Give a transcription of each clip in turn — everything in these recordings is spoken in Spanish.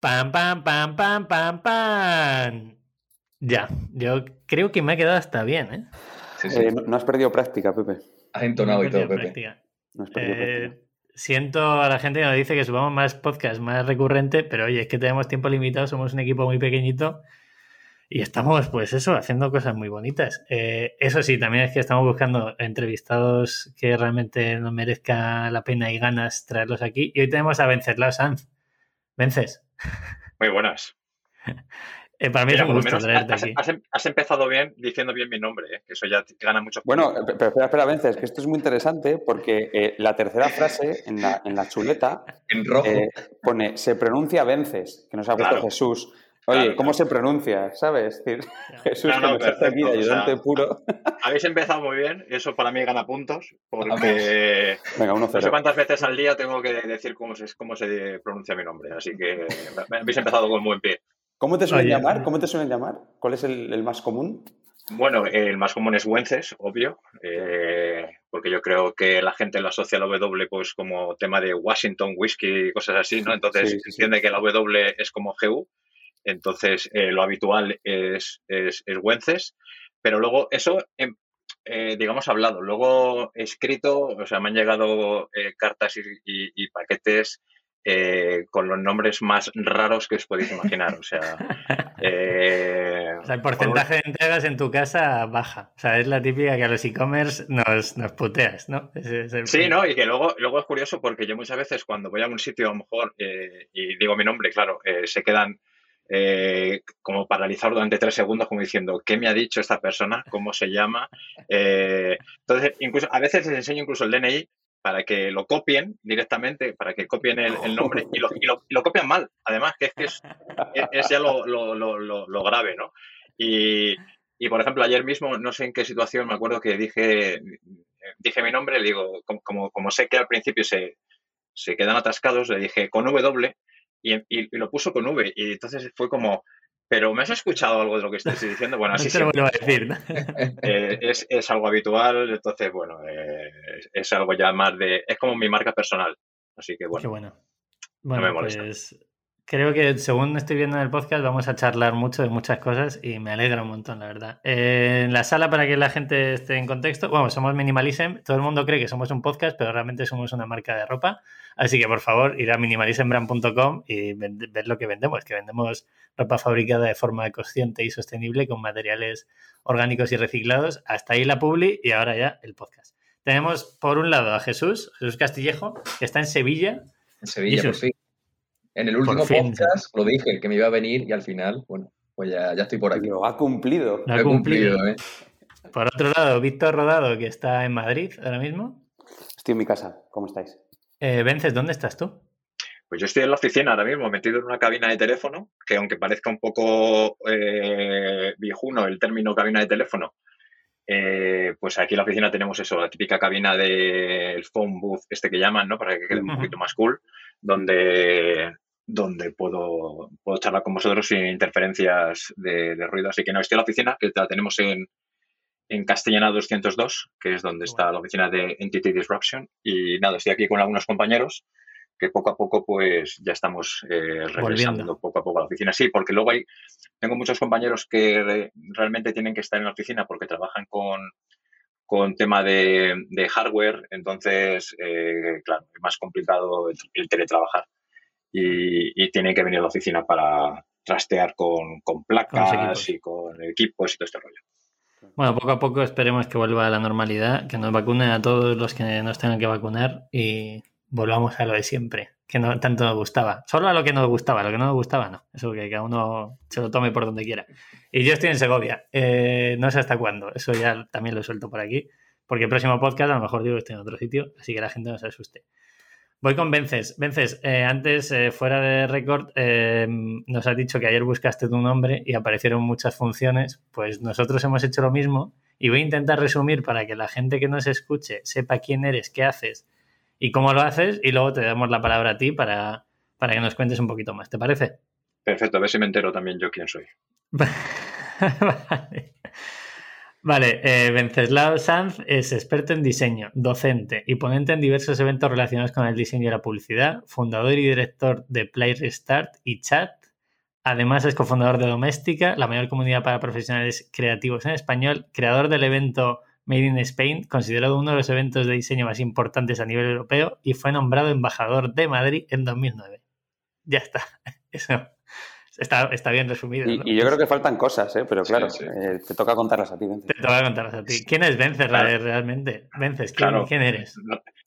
Pam, pam, pam, pam, pam, pam. Ya, yo creo que me ha quedado hasta bien, ¿eh? eh no, has perdido práctica, Pepe. Has entonado y todo, Pepe. No has perdido eh, práctica. Siento a la gente que nos dice que subamos más podcast, más recurrente, pero oye, es que tenemos tiempo limitado, somos un equipo muy pequeñito y estamos, pues eso, haciendo cosas muy bonitas. Eh, eso sí, también es que estamos buscando entrevistados que realmente nos merezca la pena y ganas traerlos aquí. Y hoy tenemos a Venceslao Sanz. Vences. Muy buenas. Eh, para mí es un gusto traerte has, aquí. Em, has, empezado bien diciendo bien mi nombre, ¿eh? que eso ya gana mucho. Bueno, pero espera, espera, Vences, que esto es muy interesante porque eh, la tercera frase en la, en la chuleta en rojo. pone se pronuncia Vences, que nos ha puesto Jesús. Oye, ¿cómo se pronuncia? ¿Sabes? Jesús, que nos aquí de ayudante puro. Habéis empezado muy bien, eso para mí gana puntos, porque Venga, uno no sé cuántas veces al día tengo que decir cómo se, cómo se pronuncia mi nombre, así que habéis empezado con buen pie. ¿Cómo te suelen llamar? ¿Cómo te suelen llamar? ¿Cuál es el, más común? Bueno, el más común es Wences, obvio, eh, porque yo creo que la gente lo asocia a la W pues como tema de Washington, whisky y cosas así, ¿no? Entonces se entiende que la W es como GU entonces, eh, lo habitual es, es, Wences, pero luego eso, em, eh, digamos, hablado. Luego escrito, o sea, me han llegado eh, cartas y, paquetes con los nombres más raros que os podéis imaginar. O sea, el porcentaje de entregas en tu casa baja. O sea, es la típica que a los e-commerce nos, nos, puteas, ¿no? sí, ¿no? Y que luego, luego es curioso porque yo muchas veces cuando voy a un sitio a lo mejor y digo mi nombre, claro, se quedan eh, como paralizado durante tres segundos, como diciendo, ¿qué me ha dicho esta persona? ¿Cómo se llama? Eh, entonces, incluso a veces les enseño incluso el DNI para que lo copien directamente, para que copien el, nombre y lo, y, lo, copian mal, además, que es que es, ya lo, lo, grave, ¿no? Y, y, por ejemplo, ayer mismo, no sé en qué situación, me acuerdo que dije, dije mi nombre, le digo, como, como, sé que al principio se, se quedan atascados, le dije con W y, lo puso con V. Y entonces fue como, pero ¿me has escuchado algo de lo que estoy diciendo? Bueno, así te lo a decir. Eh, es, es, algo habitual, entonces, bueno, eh, es, algo ya más de... Es como mi marca personal. Así que, bueno. Qué bueno. Bueno, pues creo que según estoy viendo en el podcast vamos a charlar mucho de muchas cosas y me alegra un montón, la verdad. Eh, en la sala, para que la gente esté en contexto, bueno, somos Minimalism. Todo el mundo cree que somos un podcast, pero realmente somos una marca de ropa. Así que por favor, ir a minimalismbrand.com y ver lo que vendemos, que vendemos ropa fabricada de forma consciente y sostenible con materiales orgánicos y reciclados. Hasta ahí la publi y ahora ya el podcast. Tenemos por un lado a Jesús, Jesús Castillejo, que está en Sevilla. En Sevilla, por fin. En el último podcast lo dije, que me iba a venir y al final, bueno, pues ya, estoy por aquí. Lo ha cumplido. Lo ha cumplido. ¿eh? Por otro lado, Víctor Rodado, que está en Madrid ahora mismo. Estoy en mi casa. ¿Cómo estáis? Eh, Vences, ¿dónde estás tú? Pues yo estoy en la oficina ahora mismo, metido en una cabina de teléfono, que aunque parezca un poco eh, viejuno el término cabina de teléfono, eh, pues aquí en la oficina tenemos eso, la típica cabina del phone booth, este que llaman, ¿no? Para que quede un poquito más cool, donde, donde puedo, puedo charlar con vosotros sin interferencias de, de ruido. Así que no, estoy en la oficina, que la tenemos en, en Castellana 202, que es donde está la oficina de Entity Disruption. Y nada, estoy aquí con algunos compañeros que poco a poco pues ya estamos eh, regresando poco a poco a la oficina. Sí, porque luego hay, tengo muchos compañeros que realmente tienen que estar en la oficina porque trabajan con, con tema de, hardware, entonces, eh, claro, es más complicado el, teletrabajar y, y, tienen que venir a la oficina para trastear con, con placas y con equipos y todo este rollo. Bueno, poco a poco esperemos que vuelva a la normalidad, que nos vacunen a todos los que nos tengan que vacunar y volvamos a lo de siempre, que no tanto nos gustaba. Solo a lo que nos gustaba, lo que no nos gustaba no. Eso que cada uno se lo tome por donde quiera. Y yo estoy en Segovia. Eh, no sé hasta cuándo. Eso ya también lo suelto por aquí. Porque el próximo podcast a lo mejor digo que estoy en otro sitio, así que la gente no se asuste. Voy con Vences. Vences, eh, antes, eh, fuera de récord, eh, nos has dicho que ayer buscaste tu nombre y aparecieron muchas funciones. Pues nosotros hemos hecho lo mismo y voy a intentar resumir para que la gente que nos escuche sepa quién eres, qué haces y cómo lo haces y luego te damos la palabra a ti para, para que nos cuentes un poquito más. ¿Te parece? Perfecto, a ver si me entero también yo quién soy. vale. Vale, eh, Venceslao Sanz es experto en diseño, docente y ponente en diversos eventos relacionados con el diseño y la publicidad, fundador y director de Play Restart y Chat. Además es cofundador de Doméstica, la mayor comunidad para profesionales creativos en español, creador del evento Made in Spain, considerado uno de los eventos de diseño más importantes a nivel europeo y fue nombrado embajador de Madrid en 2009. Ya está. Eso Está, está bien resumido. Y, yo creo que faltan cosas, ¿eh? pero claro, eh, te toca contarlas a ti. Te toca contarlas a ti. ¿Quién es Vences realmente? Vences, ¿quién, eres?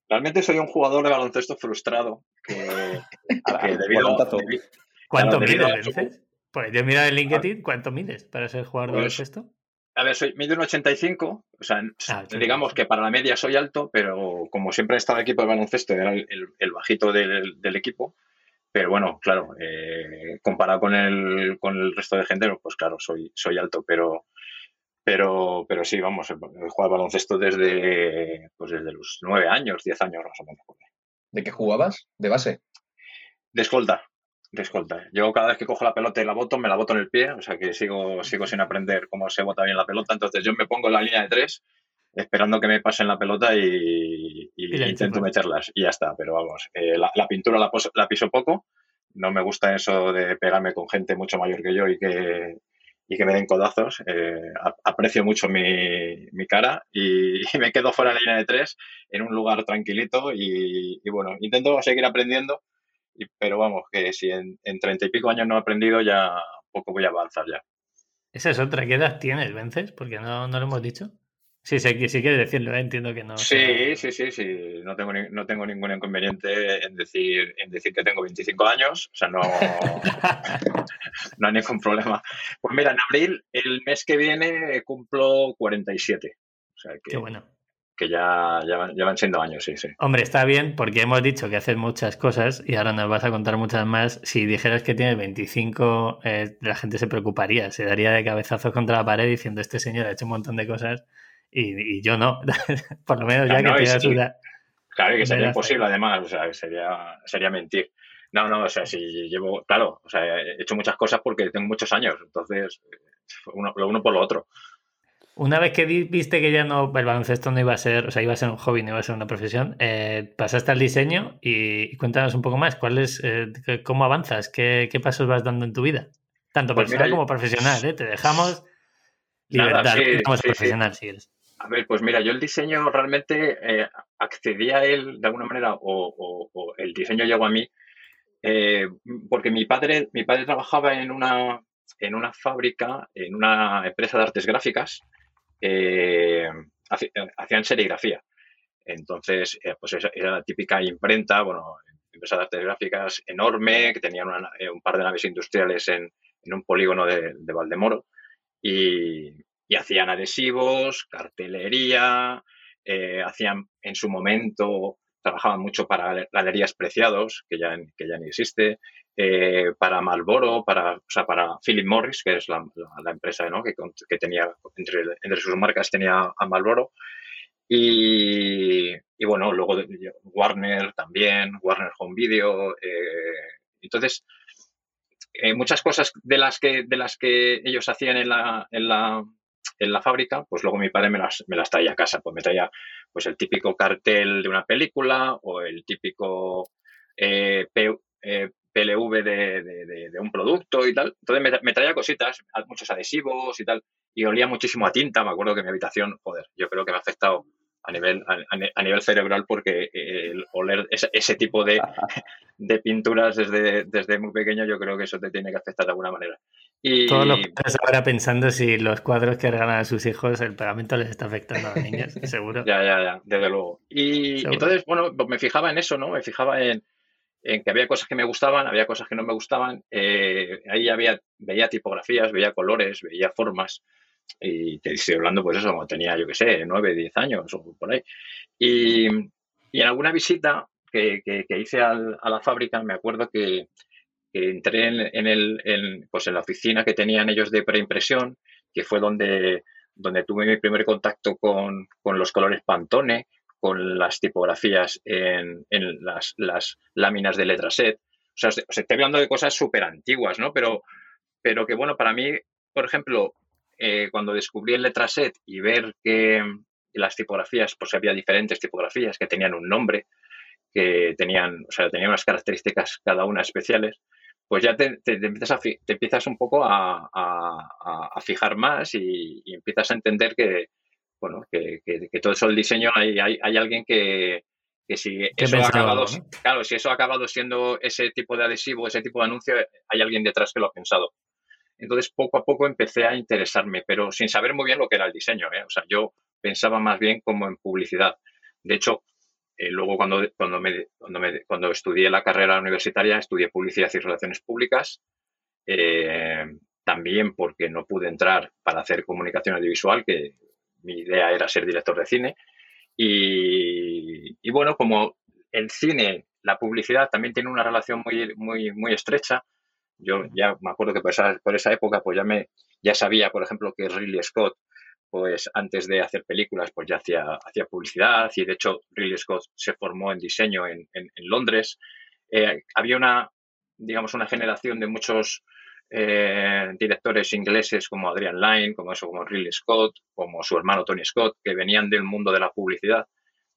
Realmente soy un jugador de baloncesto frustrado que, debido, ¿Cuánto mides, Vences? Pues yo miro en LinkedIn, ¿cuánto mides para ser jugador de pues, baloncesto? A ver, soy mido un 85, o sea, ah, digamos que para la media soy alto, pero como siempre he estado en el equipo de baloncesto, era el, bajito del, del equipo, pero bueno, claro, eh, comparado con el, con el resto de gente, pues claro, soy, soy alto, pero, pero, pero sí, vamos, he jugado baloncesto desde, pues desde los nueve años, diez años más o menos. ¿De qué jugabas? ¿De base? De escolta, de escolta. Yo cada vez que cojo la pelota y la boto, me la boto en el pie, o sea que sigo, sigo sin aprender cómo se bota bien la pelota, entonces yo me pongo en la línea de tres esperando que me pasen la pelota y, intento meterlas y ya está. Pero vamos, eh, la, pintura la, piso poco. No me gusta eso de pegarme con gente mucho mayor que yo y que, que me den codazos. Eh, aprecio mucho mi, cara y, me quedo fuera de la línea de tres en un lugar tranquilito y, bueno, intento seguir aprendiendo. pero vamos, que si en treinta y pico años no he aprendido, ya poco voy a avanzar ya. Esa es otra. ¿Qué edad tienes, Vences? Porque no, no lo hemos dicho. Sí, sí, sí quieres decirlo, ¿eh? entiendo que no. Sí, sí, sí, sí. No tengo, no tengo ningún inconveniente en decir, en decir que tengo 25 años. O sea, no, no hay ningún problema. Pues mira, en abril, el mes que viene, cumplo 47. O sea que, Qué bueno. Que ya, ya, van, siendo años, sí, sí. Hombre, está bien porque hemos dicho que haces muchas cosas y ahora nos vas a contar muchas más. Si dijeras que tienes 25, eh, la gente se preocuparía, se daría de cabezazos contra la pared diciendo este señor ha hecho un montón de cosas y, yo no. Por lo menos ya que te una... Claro, que sería imposible además, o sea, sería, sería mentir. No, no, o sea, si llevo, claro, o sea, he hecho muchas cosas porque tengo muchos años, entonces, uno, lo uno por lo otro. Una vez que viste que ya no, el baloncesto no iba a ser, o sea, iba a ser un hobby, no iba a ser una profesión, eh, pasaste al diseño y, cuéntanos un poco más, ¿cuál es, eh, cómo avanzas? ¿Qué, ¿Qué, pasos vas dando en tu vida? Tanto pues personal como profesional, ¿eh? Te dejamos libertad, profesional si eres. A ver, pues mira, yo el diseño realmente eh, accedí a él de alguna manera o, el diseño llegó a mí eh, porque mi padre, mi padre trabajaba en una, en una fábrica, en una empresa de artes gráficas, eh, hacían serigrafía. Entonces, pues era la típica imprenta, bueno, empresa de artes gráficas enorme, que tenían un par de naves industriales en, un polígono de, de Valdemoro. Y, y hacían adhesivos, cartelería, eh, hacían en su momento, trabajaban mucho para galerías preciados, que ya, que ya ni existe, eh, para Marlboro, para, o sea, para Philip Morris, que es la, empresa que, tenía, entre, entre, sus marcas tenía a Marlboro. Y, y, bueno, luego Warner también, Warner Home Video. Eh, entonces, muchas cosas de las que, de las que ellos hacían en la, en la, en la fábrica, pues luego mi padre me las, me las traía a casa, pues me traía pues el típico cartel de una película o el típico eh, eh, PLV de, un producto y tal. Entonces me, traía cositas, muchos adhesivos y tal, y olía muchísimo a tinta. Me acuerdo que mi habitación, joder, yo creo que me ha afectado a nivel, a, nivel cerebral porque el oler ese, tipo de, de, pinturas desde, desde muy pequeño yo creo que eso te tiene que afectar de alguna manera. Y... Todos los padres ahora pensando si los cuadros que regalan a sus hijos el pegamento les está afectando a los niños, seguro. ya, ya, ya, desde luego. Y entonces, bueno, pues me fijaba en eso, ¿no? Me fijaba en, en, que había cosas que me gustaban, había cosas que no me gustaban. Eh, ahí había, veía tipografías, veía colores, veía formas. Y te estoy hablando, pues eso, como tenía, yo qué sé, nueve, diez años o por ahí. Y, y en alguna visita que, que, que hice al, a la fábrica, me acuerdo que, entré en, el, pues en la oficina que tenían ellos de preimpresión, que fue donde, donde tuve mi primer contacto con, los colores Pantone, con las tipografías en, las, láminas de letra set. O sea, estoy hablando de cosas súper antiguas, ¿no? Pero, pero que, bueno, para mí, por ejemplo, eh, cuando descubrí el letraset y ver que las tipografías, pues había diferentes tipografías que tenían un nombre, que tenían, o sea, tenían unas características cada una especiales, pues ya te, empiezas, a, te empiezas un poco a, fijar más y, empiezas a entender que, bueno, que, todo eso el diseño hay, hay, alguien que, que si eso ha acabado, claro, si eso ha acabado siendo ese tipo de adhesivo, ese tipo de anuncio, hay alguien detrás que lo ha pensado. Entonces, poco a poco empecé a interesarme, pero sin saber muy bien lo que era el diseño. ¿eh? O sea, yo pensaba más bien como en publicidad. De hecho, eh, luego cuando, cuando, me, cuando, estudié la carrera universitaria, estudié publicidad y relaciones públicas, eh, también porque no pude entrar para hacer comunicación audiovisual, que mi idea era ser director de cine. Y, y bueno, como el cine, la publicidad también tiene una relación muy, muy, muy estrecha, yo ya me acuerdo que por esa, por esa época pues ya, me, ya sabía, por ejemplo, que Ridley Scott pues antes de hacer películas, pues ya hacía, hacía publicidad y de hecho Ridley Scott se formó en diseño en, Londres. Eh, había una, digamos, una generación de muchos eh, directores ingleses como Adrian Lyne, como eso, como Ridley Scott, como su hermano Tony Scott, que venían del mundo de la publicidad.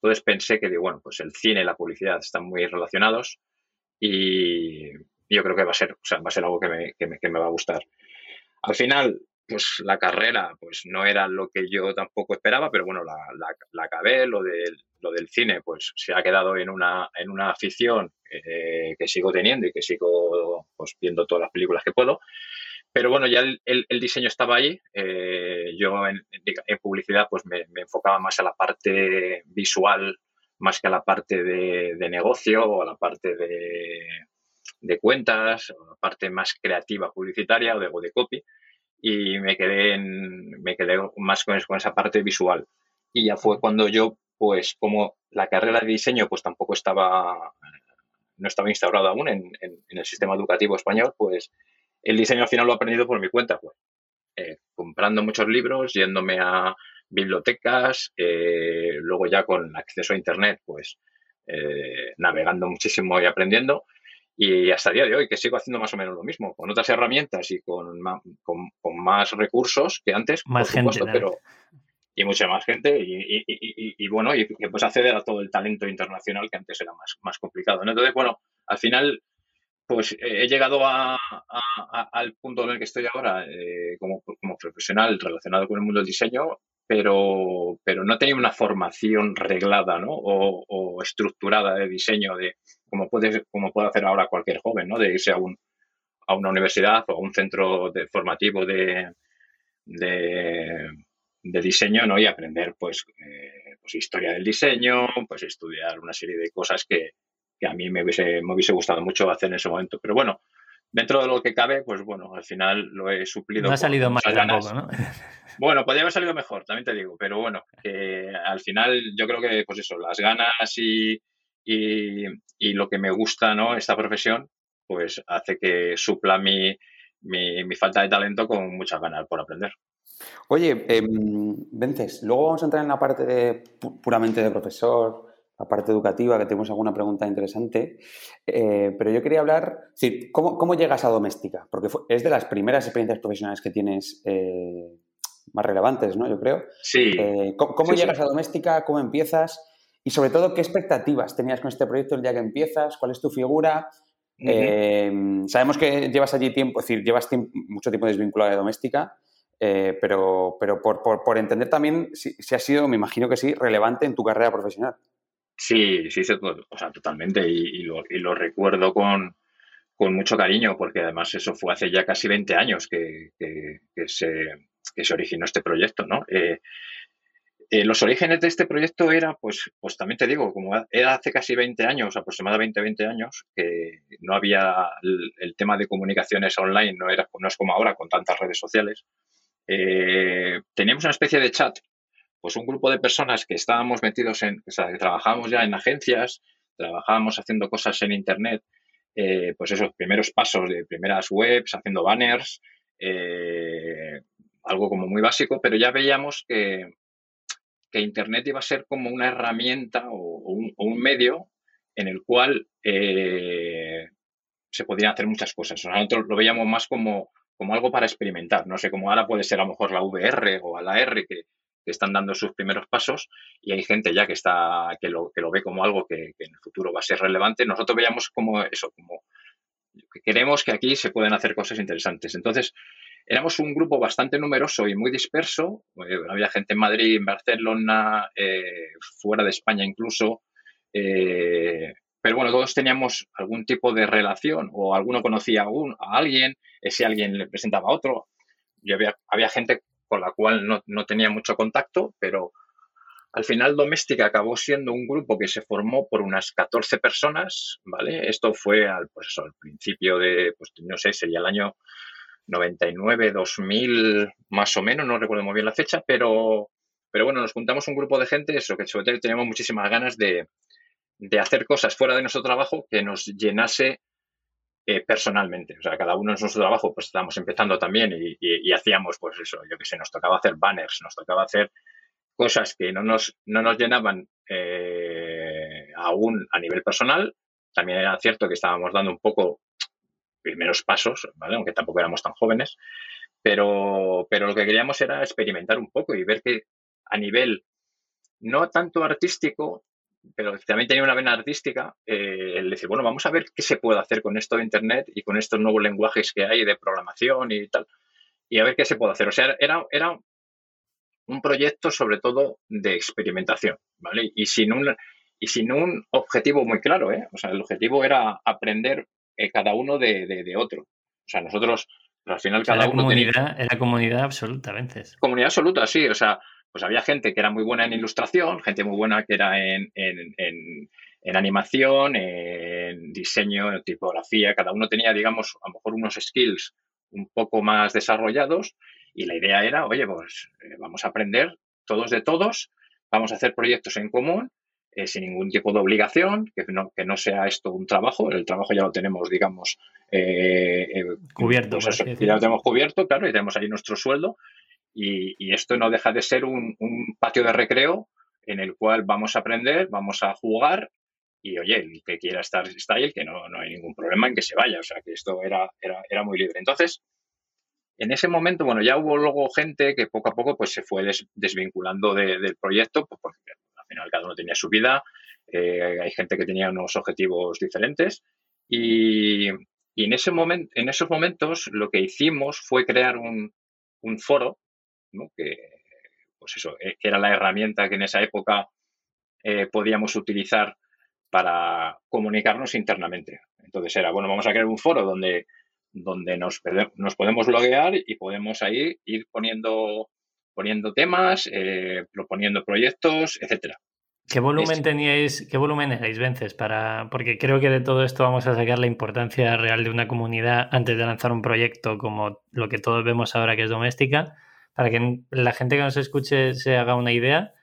Entonces pensé que, bueno, pues el cine y la publicidad están muy relacionados y yo creo que va a ser, o sea, va a ser algo que me, que me va a gustar. Al final, pues la carrera pues no era lo que yo tampoco esperaba, pero bueno, la, la, acabé, lo del, lo del cine pues se ha quedado en una, en una afición eh, que sigo teniendo y que sigo pues, viendo todas las películas que puedo. Pero bueno, ya el, el, diseño estaba ahí. Eh, yo en, en, publicidad pues me, me, enfocaba más a la parte visual, más que a la parte de, de negocio o a la parte de, de cuentas, parte más creativa publicitaria o de, de copy y me quedé, en, me quedé más con, esa parte visual. Y ya fue cuando yo, pues como la carrera de diseño pues tampoco estaba, no estaba instaurada aún en, en, el sistema educativo español, pues el diseño al final lo he aprendido por mi cuenta, pues eh, comprando muchos libros, yéndome a bibliotecas, eh, luego ya con acceso a Internet, pues eh, navegando muchísimo y aprendiendo y hasta el día de hoy, que sigo haciendo más o menos lo mismo, con otras herramientas y con, con, más recursos que antes, más gente, pero y mucha más gente y, y, y, y, bueno, y que pues acceder a todo el talento internacional que antes era más, más complicado. Entonces, bueno, al final, pues he llegado a, al punto en el que estoy ahora eh, como, como profesional relacionado con el mundo del diseño pero, pero no tenía una formación reglada ¿no? o, o, estructurada de diseño de como puede, como puede hacer ahora cualquier joven, ¿no? de irse a, un, a una universidad o a un centro de, formativo de, de, diseño ¿no? y aprender pues, eh, pues historia del diseño, pues estudiar una serie de cosas que, que a mí me hubiese, me hubiese gustado mucho hacer en ese momento. Pero bueno, dentro de lo que cabe, pues bueno, al final lo he suplido. No ha salido mal tampoco, ¿no? Bueno, podría haber salido mejor, también te digo, pero bueno, que al final yo creo que, pues eso, las ganas y, y, lo que me gusta, ¿no? Esta profesión, pues hace que supla mi, mi, falta de talento con muchas ganas por aprender. Oye, eh, Vences, luego vamos a entrar en la parte de, puramente de profesor, la parte educativa, que tenemos alguna pregunta interesante. Eh, pero yo quería hablar, sí, ¿cómo, ¿cómo, llegas a doméstica? Porque es de las primeras experiencias profesionales que tienes eh, más relevantes, ¿no? Yo creo. Sí. Eh, ¿Cómo, llegas a doméstica? ¿Cómo empiezas? Y sobre todo, ¿qué expectativas tenías con este proyecto el día que empiezas? ¿Cuál es tu figura? sabemos que llevas allí tiempo, es decir, llevas mucho tiempo desvinculado de doméstica, pero, pero por, por, por, entender también si, si, ha sido, me imagino que sí, relevante en tu carrera profesional. Sí, sí, o sea, totalmente. Y, lo, y lo, recuerdo con, con, mucho cariño, porque además eso fue hace ya casi 20 años que, que, se, que se, originó este proyecto, ¿no? Eh, eh, los orígenes de este proyecto era, pues, pues también te digo, como era hace casi 20 años, aproximadamente 20 años, que no había el, tema de comunicaciones online, no, era, no es como ahora con tantas redes sociales. Eh, teníamos una especie de chat pues un grupo de personas que estábamos metidos en, o sea, que trabajábamos ya en agencias, trabajábamos haciendo cosas en Internet, eh, pues esos primeros pasos de primeras webs, haciendo banners, eh, algo como muy básico, pero ya veíamos que, que, Internet iba a ser como una herramienta o, un, medio en el cual eh, se podían hacer muchas cosas. Nosotros lo veíamos más como, como algo para experimentar. No sé, como ahora puede ser a lo mejor la VR o la R que, están dando sus primeros pasos y hay gente ya que está que lo, que lo ve como algo que, en el futuro va a ser relevante. Nosotros veíamos como eso, como que queremos que aquí se pueden hacer cosas interesantes. Entonces, éramos un grupo bastante numeroso y muy disperso. Eh, había gente en Madrid, en Barcelona, eh, fuera de España incluso. Eh, pero bueno, todos teníamos algún tipo de relación o alguno conocía a, a alguien, ese alguien le presentaba a otro. Y había, había gente con la cual no, no, tenía mucho contacto, pero al final Doméstica acabó siendo un grupo que se formó por unas 14 personas, ¿vale? Esto fue al, pues al principio de, pues no sé, sería el año 99, 2000, más o menos, no recuerdo muy bien la fecha, pero, pero bueno, nos juntamos un grupo de gente, eso, que sobre todo teníamos muchísimas ganas de, de hacer cosas fuera de nuestro trabajo que nos llenase eh, personalmente. O sea, cada uno en nuestro trabajo, pues estábamos empezando también y, hacíamos, pues eso, yo que sé, nos tocaba hacer banners, nos tocaba hacer cosas que no nos, no nos llenaban eh, aún a nivel personal. También era cierto que estábamos dando un poco primeros pasos, ¿vale? aunque tampoco éramos tan jóvenes, pero, pero lo que queríamos era experimentar un poco y ver que a nivel no tanto artístico, pero también tenía una vena artística, eh, el decir, bueno, vamos a ver qué se puede hacer con esto de Internet y con estos nuevos lenguajes que hay de programación y tal, y a ver qué se puede hacer. O sea, era, era un proyecto sobre todo de experimentación, ¿vale? Y sin un, y sin un objetivo muy claro, ¿eh? O sea, el objetivo era aprender eh, cada uno de, otro. O sea, nosotros, al final cada uno comunidad, Era comunidad absoluta, veces. Comunidad absoluta, sí. O sea, pues había gente que era muy buena en ilustración, gente muy buena que era en, animación, en diseño, en tipografía, cada uno tenía, digamos, a lo mejor unos skills un poco más desarrollados y la idea era, oye, pues eh, vamos a aprender todos de todos, vamos a hacer proyectos en común eh, sin ningún tipo de obligación, que no, que no sea esto un trabajo, el trabajo ya lo tenemos, digamos, eh, cubierto. Pues ya lo tenemos cubierto, claro, y tenemos ahí nuestro sueldo, y, esto no deja de ser un, patio de recreo en el cual vamos a aprender, vamos a jugar y oye, el que quiera estar está ahí, el que no, no hay ningún problema en que se vaya. O sea, que esto era, era, era muy libre. Entonces, en ese momento, bueno, ya hubo luego gente que poco a poco pues se fue desvinculando del proyecto, pues, porque al final cada uno tenía su vida, eh, hay gente que tenía unos objetivos diferentes y, y en, ese momento, en esos momentos lo que hicimos fue crear un foro que, pues eso, que era la herramienta que en esa época eh, podíamos utilizar para comunicarnos internamente. Entonces era, bueno, vamos a crear un foro donde, donde nos, nos podemos loguear y podemos ahí ir poniendo, poniendo temas, eh, proponiendo proyectos, etcétera. ¿Qué volumen teníais, qué volumen erais, Vences? Para, porque creo que de todo esto vamos a sacar la importancia real de una comunidad antes de lanzar un proyecto como lo que todos vemos ahora que es doméstica para que la gente que nos escuche se haga una idea,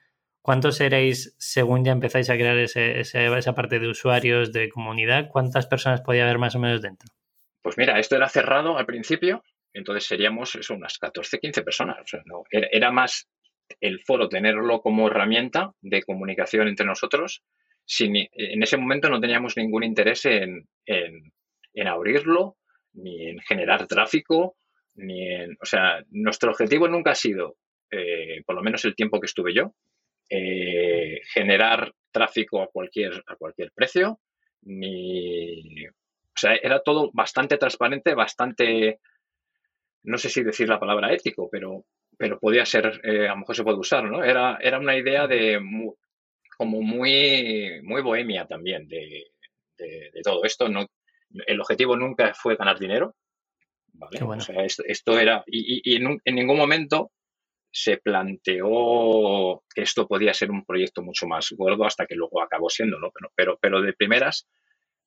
¿cuántos seréis según ya empezáis a crear esa parte de usuarios, de comunidad? ¿Cuántas personas podía haber más o menos dentro? Pues mira, esto era cerrado al principio, entonces seríamos eso, unas 14, 15 personas. era, más el foro tenerlo como herramienta de comunicación entre nosotros. Sin, en ese momento no teníamos ningún interés en, en abrirlo, ni en generar tráfico, ni o sea, nuestro objetivo nunca ha sido, eh, por lo menos el tiempo que estuve yo, eh, generar tráfico a cualquier, a cualquier precio, ni, o sea, era todo bastante transparente, bastante, no sé si decir la palabra ético, pero, pero podía ser, eh, a lo mejor se puede usar, ¿no? Era, era una idea de como muy, muy bohemia también de, de todo esto. No, el objetivo nunca fue ganar dinero, esto, era, y, en, ningún momento se planteó que esto podía ser un proyecto mucho más gordo hasta que luego acabó siendo, ¿no? Pero, pero, pero de primeras,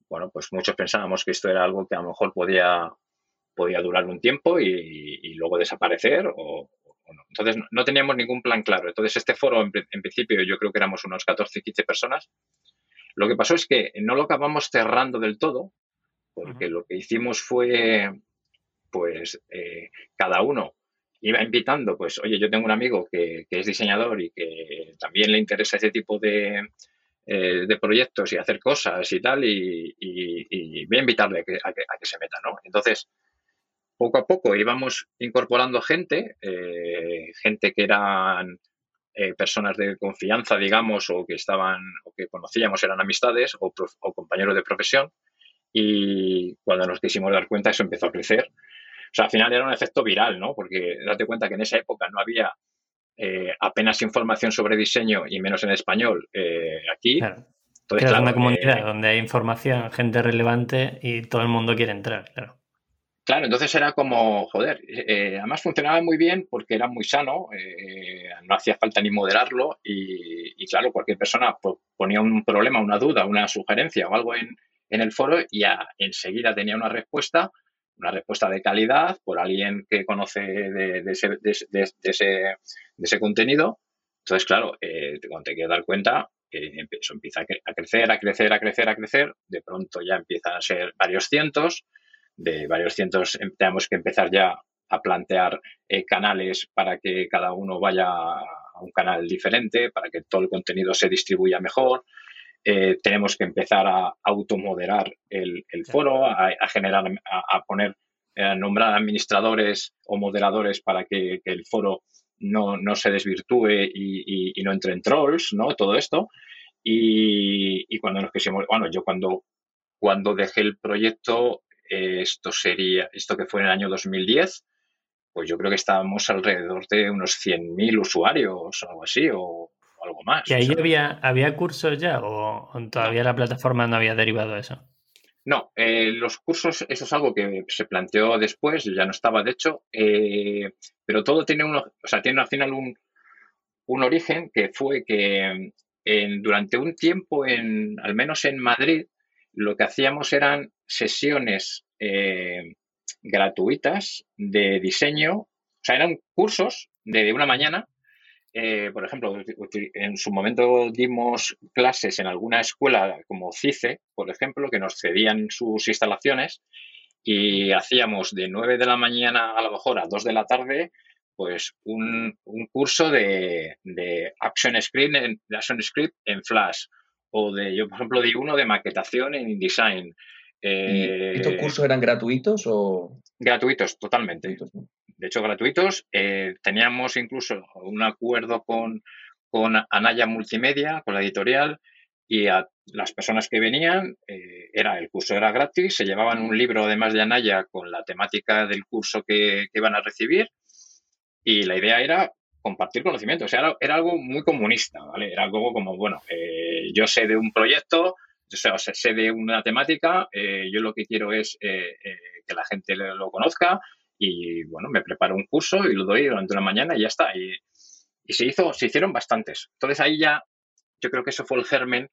bueno, pues muchos pensábamos que esto era algo que a lo mejor podía, podía durar un tiempo y, luego desaparecer o, no. Entonces no teníamos ningún plan claro. Entonces este foro, en, principio, yo creo que éramos unos 14, 15 personas. Lo que pasó es que no lo acabamos cerrando del todo, porque lo que hicimos fue pues eh, cada uno iba invitando, pues, oye, yo tengo un amigo que, es diseñador y que también le interesa ese tipo de, eh, de proyectos y hacer cosas y tal, y, voy a invitarle a que, se meta, ¿no? Entonces, poco a poco íbamos incorporando gente, eh, gente que eran personas de confianza, digamos, o que estaban, o que conocíamos, eran amistades o, compañeros de profesión. Y cuando nos quisimos dar cuenta, eso empezó a crecer. O sea, al final era un efecto viral, ¿no? Porque date cuenta que en esa época no había eh, apenas información sobre diseño y menos en español aquí. Claro. Entonces, una comunidad donde hay información, gente relevante y todo el mundo quiere entrar, claro. Claro, entonces era como, joder, eh, además funcionaba muy bien porque era muy sano, eh, no hacía falta ni moderarlo y, claro, cualquier persona ponía un problema, una duda, una sugerencia o algo en, el foro y ya enseguida tenía una respuesta, una respuesta de calidad por alguien que conoce de, ese, ese, contenido. Entonces, claro, eh, cuando te quieres dar cuenta, eso empieza a crecer, a crecer, a crecer, a crecer, de pronto ya empiezan a ser varios cientos de varios cientos, em, tenemos que empezar ya a plantear eh, canales para que cada uno vaya a un canal diferente, para que todo el contenido se distribuya mejor. Eh, tenemos que empezar a automoderar el, el foro, a, generar, a, poner, a nombrar administradores o moderadores para que, el foro no, se desvirtúe y, no entre en trolls, ¿no? Todo esto. Y, y cuando nos quisimos, bueno, yo cuando, cuando dejé el proyecto esto sería, esto que fue en el año 2010, pues yo creo que estábamos alrededor de unos 100.000 usuarios o algo así, o, algo más. ¿Y ahí había, había cursos ya o, todavía la plataforma no había derivado eso? No, eh, los cursos, eso es algo que se planteó después, ya no estaba de hecho, eh, pero todo tiene uno, o sea, tiene al final un, un origen que fue que en, durante un tiempo, en, al menos en Madrid, lo que hacíamos eran sesiones eh, gratuitas de diseño, o sea, eran cursos de, una mañana. Eh, por ejemplo, en su momento dimos clases en alguna escuela como CICE, por ejemplo, que nos cedían sus instalaciones y hacíamos de 9 de la mañana a lo mejor a 2 de la tarde pues un, curso de, Action Script en, Action Script en Flash o de, yo por ejemplo di uno de maquetación en InDesign. Eh, ¿Estos cursos eran gratuitos o...? Gratuitos, totalmente. De hecho, gratuitos. Eh, teníamos incluso un acuerdo con, con Anaya Multimedia, con la editorial, y a las personas que venían, eh, era el curso era gratis, se llevaban un libro además de Anaya con la temática del curso que, que iban a recibir, y la idea era compartir conocimiento. O sea, era, algo muy comunista, ¿vale? Era algo como, bueno, eh, yo sé de un proyecto, yo sé, sé de una temática, yo lo que quiero es que la gente lo conozca y, bueno, me preparo un curso y lo doy durante una mañana y ya está. Y, se hizo, se hicieron bastantes. Entonces ahí ya, yo creo que eso fue el germen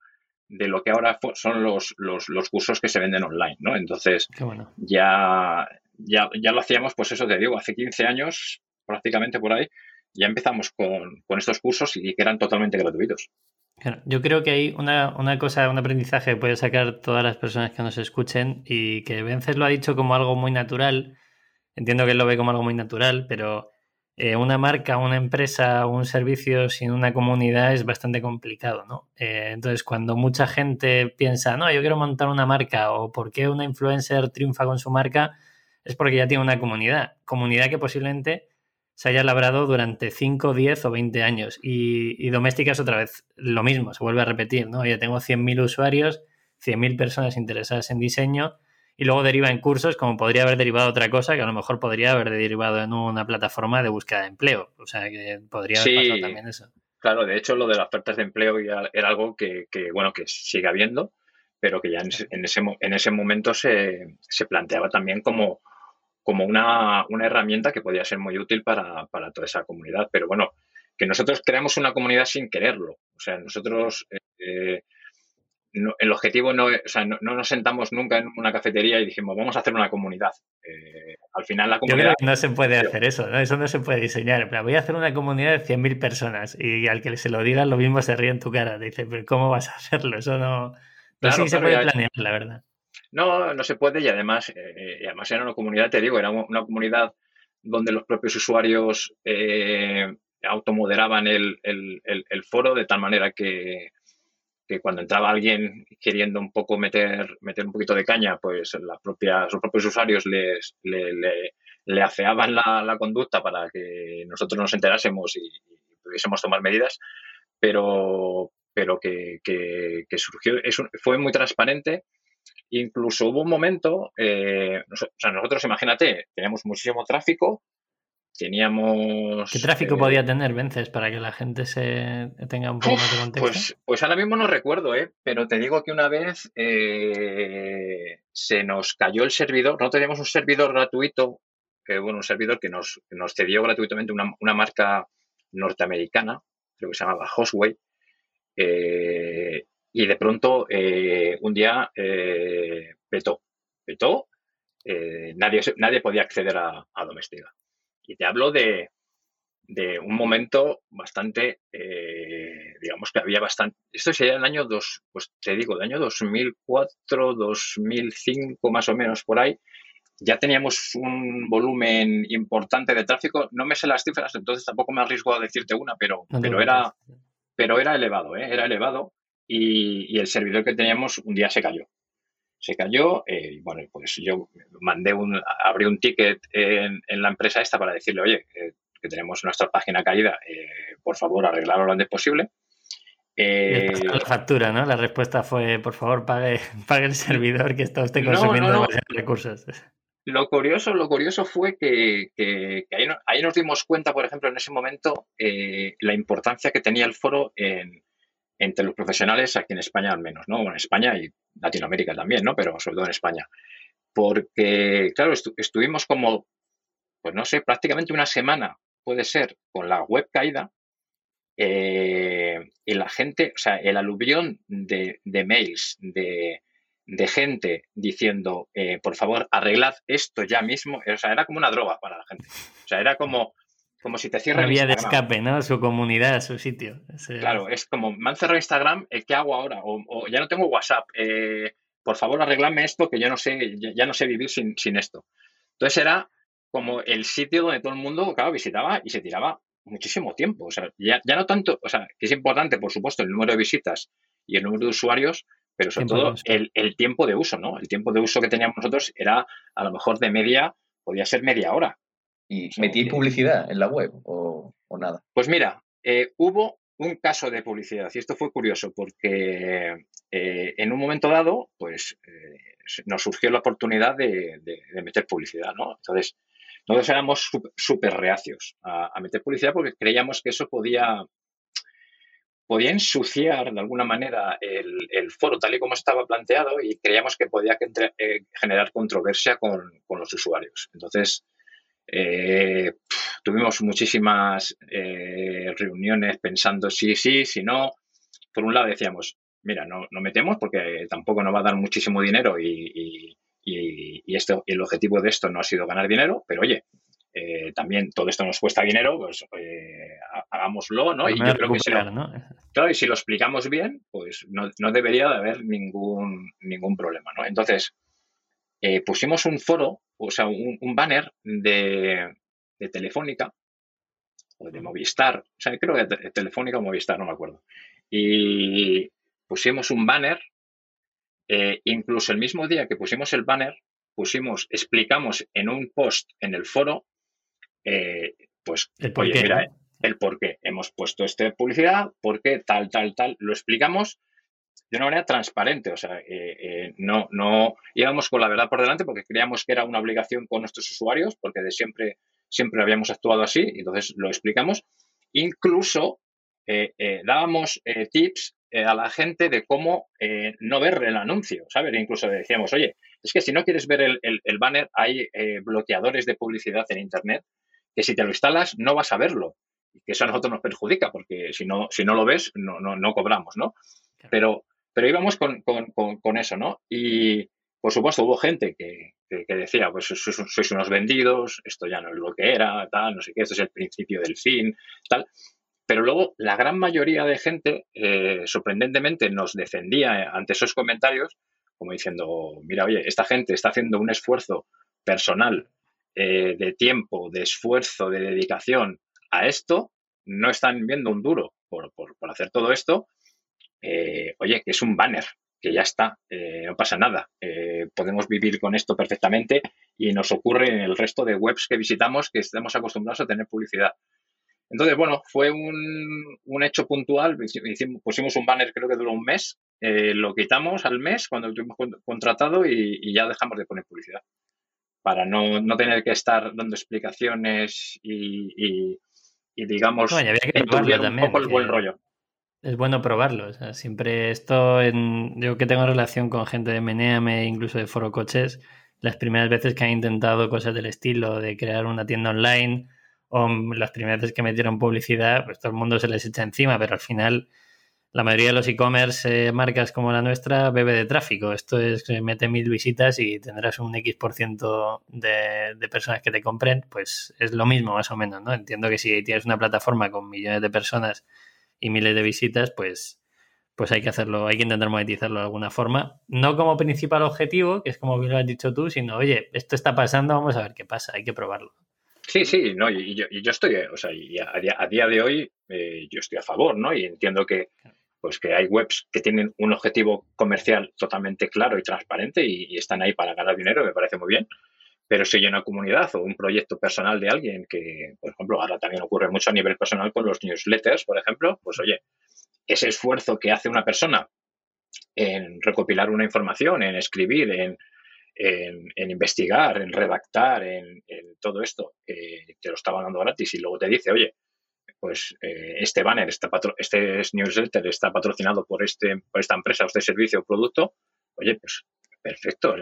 de lo que ahora son los, los, cursos que se venden online, ¿no? Entonces, ya, ya, ya lo hacíamos, pues eso te digo, hace 15 años, prácticamente por ahí, ya empezamos con, estos cursos y que eran totalmente gratuitos. Yo creo que hay una, cosa, un aprendizaje que puede sacar todas las personas que nos escuchen y que Vences lo ha dicho como algo muy natural. Entiendo que él lo ve como algo muy natural, pero eh, una marca, una empresa, un servicio sin una comunidad es bastante complicado, ¿no? Eh, entonces, cuando mucha gente piensa, no, yo quiero montar una marca o por qué una influencer triunfa con su marca, es porque ya tiene una comunidad. Comunidad que posiblemente se haya labrado durante 5, 10 o 20 años. Y, doméstica es otra vez lo mismo, se vuelve a repetir, ¿no? Ya tengo 100.000 usuarios, 100.000 personas interesadas en diseño y luego deriva en cursos como podría haber derivado otra cosa que a lo mejor podría haber derivado en una plataforma de búsqueda de empleo. O sea, que podría haber pasado también eso. Claro, de hecho lo de las ofertas de empleo era algo que, bueno, que sigue habiendo, pero que ya en ese, en ese, momento se, se planteaba también como como una, herramienta que podía ser muy útil para, toda esa comunidad. Pero bueno, que nosotros creamos una comunidad sin quererlo. O sea, nosotros, eh, el objetivo no, o sea, no, nos sentamos nunca en una cafetería y dijimos, vamos a hacer una comunidad. Eh, al final la comunidad... Yo creo que no se puede hacer eso, ¿no? eso no se puede diseñar. Pero voy a hacer una comunidad de 100.000 personas y al que se lo digas lo mismo se ríe en tu cara. dice, pero ¿cómo vas a hacerlo? Eso no... no sí se puede planear, la verdad. No, no se puede y además, eh, además era una comunidad, te digo, era una comunidad donde los propios usuarios eh, automoderaban el, foro de tal manera que, cuando entraba alguien queriendo un poco meter, meter un poquito de caña, pues la propia, los propios usuarios les, le, le afeaban la, conducta para que nosotros nos enterásemos y, pudiésemos tomar medidas, pero, pero que, surgió, fue muy transparente. Incluso hubo un momento, eh, o sea, nosotros imagínate, teníamos muchísimo tráfico, teníamos... ¿Qué tráfico eh, podía tener Vences para que la gente se tenga un poco más de contexto? Pues, pues ahora mismo no recuerdo, ¿eh? pero te digo que una vez eh, se nos cayó el servidor, no teníamos un servidor gratuito, que bueno, un servidor que nos, nos cedió gratuitamente una, una, marca norteamericana, creo que se llamaba Hostway, eh, y de pronto un día petó, petó, nadie, nadie podía acceder a, a Domestika. Y te hablo de, un momento bastante, eh, digamos que había bastante, esto sería el año 2, pues te digo, el año 2004, 2005 más o menos por ahí, ya teníamos un volumen importante de tráfico, no me sé las cifras, entonces tampoco me arriesgo a decirte una, pero, pero, era, pero era elevado, ¿eh? era elevado y, y el servidor que teníamos un día se cayó se cayó. Eh, bueno, pues yo mandé un, abrí un ticket en, la empresa esta para decirle, oye, que tenemos nuestra página caída, eh, por favor, arreglarlo lo antes posible. Eh, la factura, ¿no? La respuesta fue, por favor, pague, pague el servidor que está usted consumiendo recursos. Lo curioso, lo curioso fue que, ahí, nos dimos cuenta, por ejemplo, en ese momento, la importancia que tenía el foro en, entre los profesionales aquí en España al menos, ¿no? En España y Latinoamérica también, ¿no? Pero sobre todo en España. Porque, claro, estuvimos como, pues no sé, prácticamente una semana, puede ser, con la web caída eh, y la gente, o sea, el aluvión de, mails, de, gente diciendo, eh, por favor, arreglad esto ya mismo, o sea, era como una droga para la gente. O sea, era como, como si te cierran vía de escape, ¿no? Su comunidad, su sitio. Claro, es como, me han cerrado Instagram, eh, ¿qué hago ahora? O, ya no tengo WhatsApp, eh, por favor arregladme esto que yo no sé, ya, no sé vivir sin, esto. Entonces era como el sitio donde todo el mundo, claro, visitaba y se tiraba muchísimo tiempo. O sea, ya, no tanto, o sea, que es importante, por supuesto, el número de visitas y el número de usuarios, pero sobre todo el, el, tiempo de uso, ¿no? El tiempo de uso que teníamos nosotros era a lo mejor de media, podía ser media hora. ¿Y metí publicidad en la web o, nada? Pues mira, eh, hubo un caso de publicidad y esto fue curioso porque eh, en un momento dado, pues eh, nos surgió la oportunidad de, meter publicidad, ¿no? Entonces, nosotros éramos súper reacios a, meter publicidad porque creíamos que eso podía, podía ensuciar de alguna manera el, foro tal y como estaba planteado y creíamos que podía generar controversia con, con los usuarios. Entonces, eh, tuvimos muchísimas eh, reuniones pensando si sí, si no. Por un lado decíamos, mira, no, no metemos porque tampoco nos va a dar muchísimo dinero y, esto, el objetivo de esto no ha sido ganar dinero, pero oye, eh, también todo esto nos cuesta dinero, pues hagámoslo, ¿no? Y yo creo que si lo, claro, y si lo explicamos bien, pues no, no, debería de haber ningún, ningún problema, ¿no? Entonces, pusimos un foro o sea, un, banner de, Telefónica o de Movistar, o sea, creo que de Telefónica o Movistar, no me acuerdo. Y pusimos un banner, eh, incluso el mismo día que pusimos el banner, pusimos, explicamos en un post en el foro, eh, pues, el por qué, mira, el por qué. Hemos puesto esta publicidad, por qué, tal, tal, tal, lo explicamos de una manera transparente. O sea, eh, eh, no, no íbamos con la verdad por delante porque creíamos que era una obligación con nuestros usuarios, porque de siempre, siempre habíamos actuado así, entonces lo explicamos. Incluso eh, dábamos tips a la gente de cómo no ver el anuncio, ¿sabes? Incluso decíamos, oye, es que si no quieres ver el, banner, hay bloqueadores de publicidad en Internet que si te lo instalas no vas a verlo y que eso a nosotros nos perjudica porque si no, si no lo ves no, no, no cobramos, ¿no? Pero pero íbamos con, con, eso, ¿no? Y, por supuesto, hubo gente que, decía, pues sois, unos vendidos, esto ya no es lo que era, tal, no sé qué, esto es el principio del fin, tal. Pero luego la gran mayoría de gente, eh, sorprendentemente, nos defendía ante esos comentarios, como diciendo, mira, oye, esta gente está haciendo un esfuerzo personal eh, de tiempo, de esfuerzo, de dedicación a esto, no están viendo un duro por, por hacer todo esto eh, oye, que es un banner. que ya está, eh, no pasa nada. Eh, podemos vivir con esto perfectamente y nos ocurre en el resto de webs que visitamos que estamos acostumbrados a tener publicidad. Entonces, bueno, fue un, hecho puntual. pusimos un banner, creo que duró un mes. Eh, lo quitamos al mes cuando lo tuvimos contratado y, ya dejamos de poner publicidad. Para no, tener que estar dando explicaciones y, digamos, había que un poco el buen rollo es bueno probarlo. Siempre esto, en, yo que tengo relación con gente de Meneame, incluso de Foro Coches, las primeras veces que han intentado cosas del estilo de crear una tienda online o las primeras veces que metieron publicidad, pues todo el mundo se les echa encima, pero al final la mayoría de los e-commerce eh, marcas como la nuestra bebe de tráfico. Esto es que mete mil visitas y tendrás un X por ciento de, de personas que te compren, pues es lo mismo más o menos, ¿no? Entiendo que si tienes una plataforma con millones de personas y miles de visitas, pues, pues hay que hacerlo, hay que intentar monetizarlo de alguna forma. No como principal objetivo, que es como bien lo has dicho tú, sino, oye, esto está pasando, vamos a ver qué pasa, hay que probarlo. Sí, sí, no, y, yo, estoy, o sea, a, día, de hoy eh, yo estoy a favor, ¿no? Y entiendo que, pues que hay webs que tienen un objetivo comercial totalmente claro y transparente y, están ahí para ganar dinero, me parece muy bien. Pero si hay una comunidad o un proyecto personal de alguien que, por ejemplo, ahora también ocurre mucho a nivel personal con los newsletters, por ejemplo, pues oye, ese esfuerzo que hace una persona en recopilar una información, en escribir, en, investigar, en redactar, en, todo esto, te lo estaba dando gratis y luego te dice, oye, pues eh, este banner, este, este newsletter está patrocinado por, este, por esta empresa este servicio o producto, oye, pues perfecto.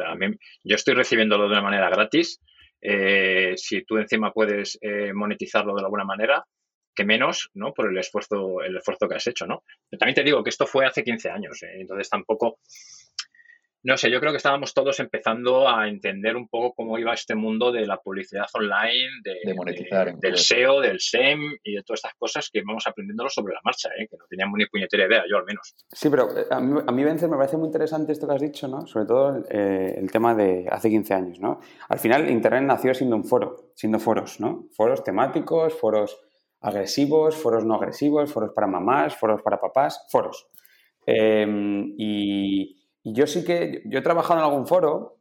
yo estoy recibiéndolo de una manera gratis. Eh, si tú encima puedes eh, monetizarlo de alguna manera, que menos, ¿no? Por el esfuerzo, el esfuerzo que has hecho, ¿no? también te digo que esto fue hace 15 años, ¿eh? entonces tampoco no sé, yo creo que estábamos todos empezando a entender un poco cómo iba este mundo de la publicidad online, de, monetizar, del SEO, del SEM y de todas estas cosas que vamos aprendiéndolo sobre la marcha, ¿eh? que no teníamos ni puñetera idea, yo al menos. Sí, pero eh, a mí, a mí me parece muy interesante esto que has dicho, ¿no? Sobre todo eh, el tema de hace 15 años, ¿no? Al final Internet nació siendo un foro, siendo foros, ¿no? Foros temáticos, foros agresivos, foros no agresivos, foros para mamás, foros para papás, foros. y y yo sí que, yo he trabajado en algún foro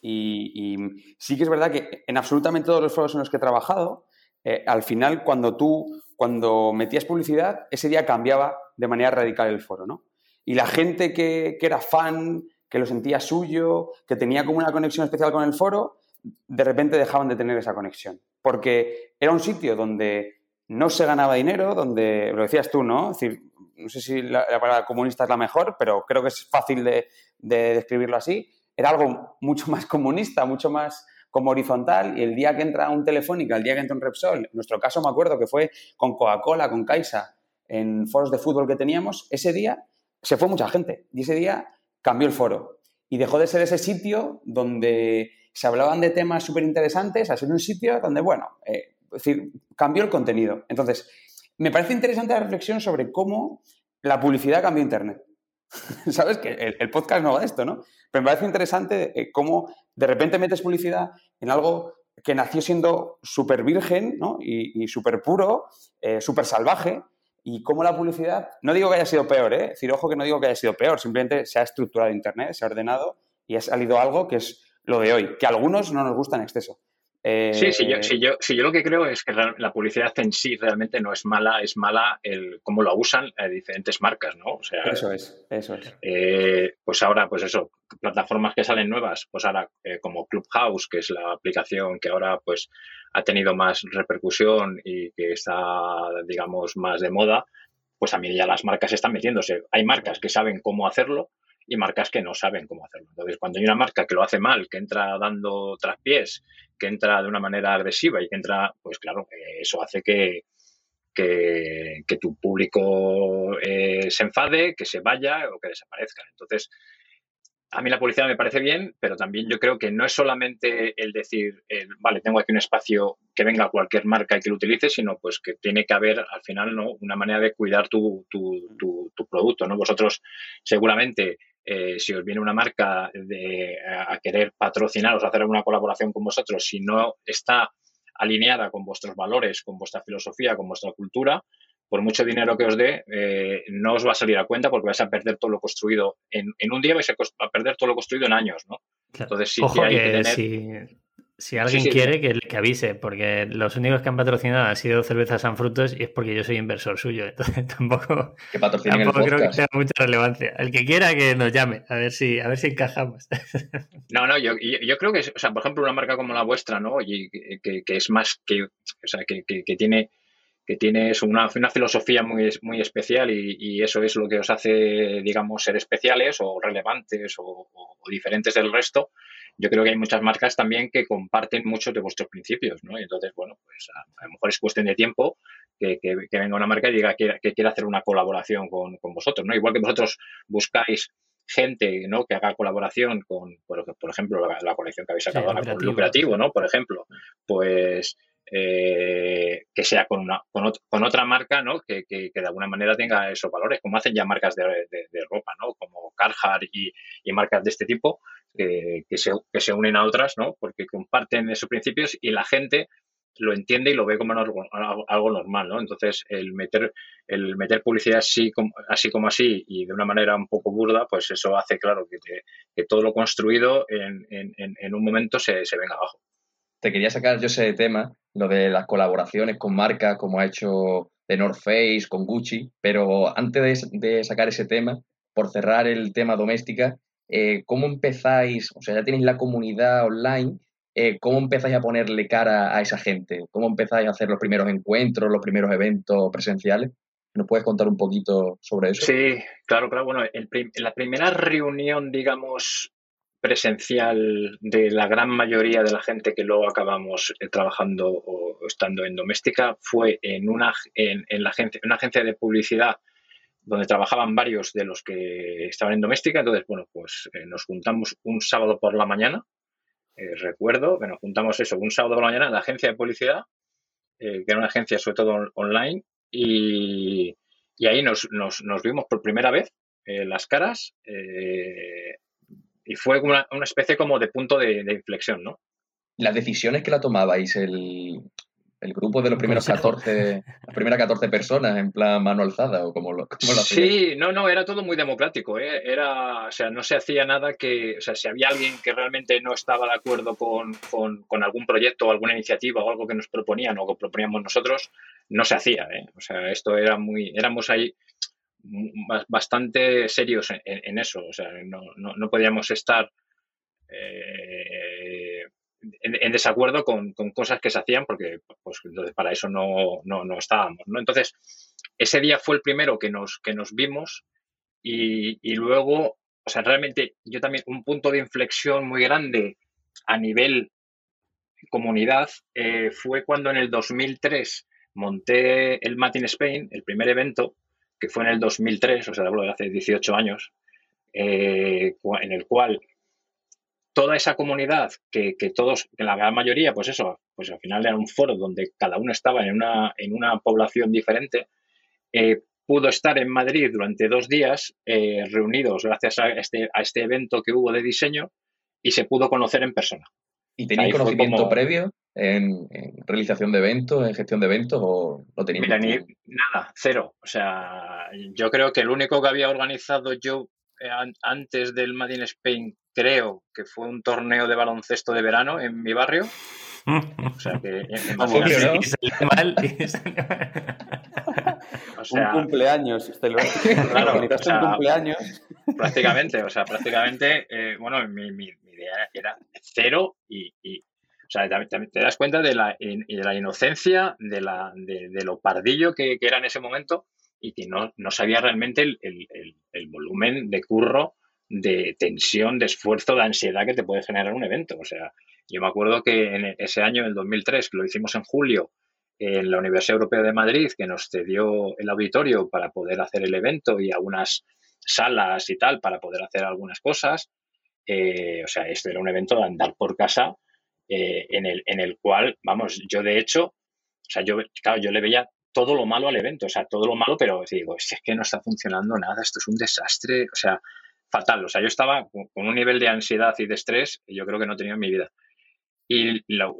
y, sí que es verdad que en absolutamente todos los foros en los que he trabajado, eh, al final cuando tú, cuando metías publicidad, ese día cambiaba de manera radical el foro, ¿no? Y la gente que, que era fan, que lo sentía suyo, que tenía como una conexión especial con el foro, de repente dejaban de tener esa conexión. Porque era un sitio donde no se ganaba dinero, donde, lo decías tú, ¿no? No sé si la, palabra comunista es la mejor, pero creo que es fácil de, describirlo así, era algo mucho más comunista, mucho más como horizontal y el día que entra un Telefónica, el día que entra un Repsol, en nuestro caso me acuerdo que fue con Coca-Cola, con Caixa, en foros de fútbol que teníamos, ese día se fue mucha gente y ese día cambió el foro y dejó de ser ese sitio donde se hablaban de temas súper interesantes a ser un sitio donde, bueno, eh, es decir, cambió el contenido. Entonces, me parece interesante la reflexión sobre cómo la publicidad cambió Internet. ¿Sabes? Que el, podcast no va de esto, ¿no? Pero me parece interesante eh, cómo de repente metes publicidad en algo que nació siendo súper virgen ¿no? y, súper puro, eh, súper salvaje, y cómo la publicidad, no digo que haya sido peor, ¿eh? es decir, ojo que no digo que haya sido peor, simplemente se ha estructurado Internet, se ha ordenado y ha salido algo que es lo de hoy, que a algunos no nos gusta en exceso sí, sí yo, si yo, yo, lo que creo es que la publicidad en sí realmente no es mala, es mala el cómo lo usan diferentes marcas, ¿no? O sea, eso es, eso es. Eh, pues ahora, pues eso, plataformas que salen nuevas, pues ahora eh, como Clubhouse, que es la aplicación que ahora pues ha tenido más repercusión y que está, digamos, más de moda, pues también ya las marcas están metiéndose. Hay marcas que saben cómo hacerlo y marcas que no saben cómo hacerlo. Entonces, cuando hay una marca que lo hace mal, que entra dando traspiés, que entra de una manera agresiva y que entra, pues claro, eh, eso hace que, que, tu público eh, se enfade, que se vaya o que desaparezca. Entonces, a mí la publicidad me parece bien, pero también yo creo que no es solamente el decir, vale, tengo aquí un espacio que venga cualquier marca y que lo utilice, sino pues que tiene que haber al final ¿no? una manera de cuidar tu, tu, tu, tu producto. ¿no? Vosotros seguramente eh, si os viene una marca de, a querer patrocinaros, hacer una colaboración con vosotros, si no está alineada con vuestros valores, con vuestra filosofía, con vuestra cultura, por mucho dinero que os dé, eh, no os va a salir a cuenta porque vais a perder todo lo construido. En, un día vais a, perder todo lo construido en años, ¿no? Entonces, sí, Ojo que, si, alguien quiere, que, que, avise, porque los únicos que han patrocinado han sido Cerveza San Frutos y es porque yo soy inversor suyo. Entonces tampoco, tampoco creo que tenga mucha relevancia. El que quiera que nos llame, a ver si, a ver si encajamos. No, no, yo, yo creo que, o sea, por ejemplo, una marca como la vuestra, ¿no? Y que, que es más que, o sea, que, que tiene que tienes una, una filosofía muy, muy especial y, eso es lo que os hace, digamos, ser especiales o relevantes o, diferentes del resto. Yo creo que hay muchas marcas también que comparten muchos de vuestros principios, ¿no? Y entonces, bueno, pues a, lo mejor es cuestión de tiempo que, que, venga una marca y diga que, que quiere hacer una colaboración con, con, vosotros, ¿no? Igual que vosotros buscáis gente ¿no? que haga colaboración con, por, ejemplo, la, colección que habéis sacado ahora con Lucrativo, ¿no? Por ejemplo, pues eh, que sea con, una, con, otra marca, ¿no? Que, que, de alguna manera tenga esos valores, como hacen ya marcas de, ropa, ¿no? Como Carhartt y, y, marcas de este tipo, que, se, que se unen a otras, ¿no? Porque comparten esos principios y la gente lo entiende y lo ve como algo, normal, ¿no? Entonces, el meter, el meter publicidad así como, así como así y de una manera un poco burda, pues eso hace, claro, que, que todo lo construido en, en, en un momento se, se venga abajo te quería sacar yo ese tema, lo de las colaboraciones con marcas, como ha hecho The North Face, con Gucci, pero antes de, sacar ese tema, por cerrar el tema doméstica, eh, ¿cómo empezáis? O sea, ya tenéis la comunidad online, eh, ¿cómo empezáis a ponerle cara a esa gente? ¿Cómo empezáis a hacer los primeros encuentros, los primeros eventos presenciales? ¿Nos puedes contar un poquito sobre eso? Sí, claro, claro. Bueno, la primera reunión, digamos, presencial de la gran mayoría de la gente que luego acabamos eh, trabajando o estando en doméstica fue en una, en, la agencia, una agencia de publicidad donde trabajaban varios de los que estaban en doméstica. Entonces, bueno, pues eh, nos juntamos un sábado por la mañana, eh, recuerdo que nos juntamos eso, un sábado por la mañana en la agencia de publicidad, que era una agencia sobre todo online, y, ahí nos, nos, vimos por primera vez las caras y fue una, una especie como de punto de, inflexión, ¿no? Las decisiones que la tomabais, el, el grupo de los primeros 14, las primeras 14 personas en plan mano alzada o como lo, Sí, no, no, era todo muy democrático, ¿eh? era, o sea, no se hacía nada que, o sea, si había alguien que realmente no estaba de acuerdo con, con, con algún proyecto o alguna iniciativa o algo que nos proponían o que proponíamos nosotros, no se hacía, ¿eh? O sea, esto era muy, éramos ahí bastante serios en, eso. O sea, no, no, podíamos estar eh, en, desacuerdo con, cosas que se hacían porque pues, para eso no, no, estábamos. ¿no? Entonces, ese día fue el primero que nos, que nos vimos y, luego, o sea, realmente yo también, un punto de inflexión muy grande a nivel comunidad eh, fue cuando en el 2003 monté el Matin Spain, el primer evento, que fue en el 2003, o sea, de hace 18 años, eh, en el cual toda esa comunidad, que, todos, que la gran mayoría, pues eso, pues al final era un foro donde cada uno estaba en una, en una población diferente, eh, pudo estar en Madrid durante dos días eh, reunidos gracias a este, a este evento que hubo de diseño y se pudo conocer en persona. ¿Y tenéis conocimiento previo en, realización de eventos, en gestión de eventos o no tenéis? nada, cero. O sea, yo creo que el único que había organizado yo eh, antes del Made in Spain, creo que fue un torneo de baloncesto de verano en mi barrio. O sea que en, mal. un cumpleaños, claro, un cumpleaños. Prácticamente, o sea, prácticamente, eh, bueno, mi, mi, idea era cero y, o sea, te, das cuenta de la, de la inocencia, de, la, de, lo pardillo que, era en ese momento y que no, no sabía realmente el, el, el, volumen de curro, de tensión, de esfuerzo, de ansiedad que te puede generar un evento. O sea, yo me acuerdo que en ese año, en el 2003, que lo hicimos en julio, en la Universidad Europea de Madrid, que nos cedió el auditorio para poder hacer el evento y algunas salas y tal para poder hacer algunas cosas. Eh, o sea, esto era un evento de andar por casa eh, en, el, en el cual, vamos, yo de hecho, o sea, yo, claro, yo le veía todo lo malo al evento, o sea, todo lo malo, pero digo, es que no está funcionando nada, esto es un desastre, o sea, fatal. O sea, yo estaba con un nivel de ansiedad y de estrés que yo creo que no tenía en mi vida. Y claro,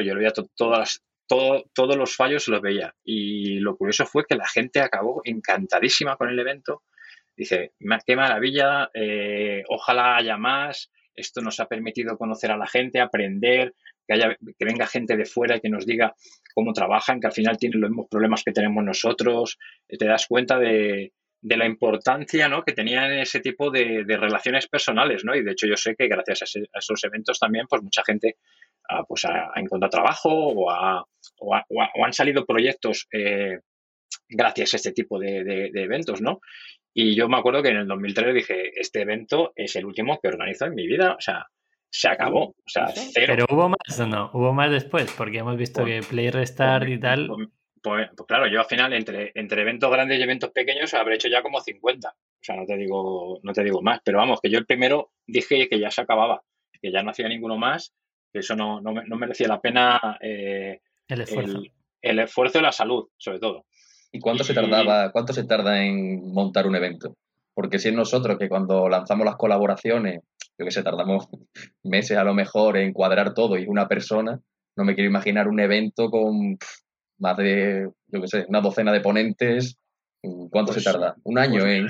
yo le veía todas, todo, todos los fallos los veía. Y lo curioso fue que la gente acabó encantadísima con el evento. Dice, qué maravilla, eh, ojalá haya más, esto nos ha permitido conocer a la gente, aprender, que, que venga gente de fuera y que nos diga cómo trabajan, que al final tienen los mismos problemas que tenemos nosotros, te das cuenta de, de la importancia ¿no? que tenían ese tipo de, relaciones personales, ¿no? Y de hecho yo sé que gracias a, esos eventos también, pues mucha gente ah, pues ha, encontrado trabajo o, o, han salido proyectos eh, gracias a este tipo de, eventos, ¿no? Y yo me acuerdo que en el 2003 dije, este evento es el último que organizo en mi vida, o sea, se acabó, o sea, cero. Pero hubo más o no, hubo más después, porque hemos visto que Play Restart y tal... Pues, pues, claro, yo al final entre, entre eventos grandes y eventos pequeños habré hecho ya como 50. O sea, no te digo, no te digo más. Pero vamos, que yo el primero dije que ya se acababa, que ya no hacía ninguno más, que eso no, no, merecía la pena eh, el esfuerzo. El, esfuerzo y la salud, sobre todo. ¿Y cuánto se tardaba, cuánto se tarda en montar un evento? Porque si es nosotros que cuando lanzamos las colaboraciones, yo que sé, tardamos meses a lo mejor en cuadrar todo y una persona, no me quiero imaginar un evento con más de, yo qué sé, una docena de ponentes. ¿Cuánto se pues, tarda? ¿Un año pues, en...?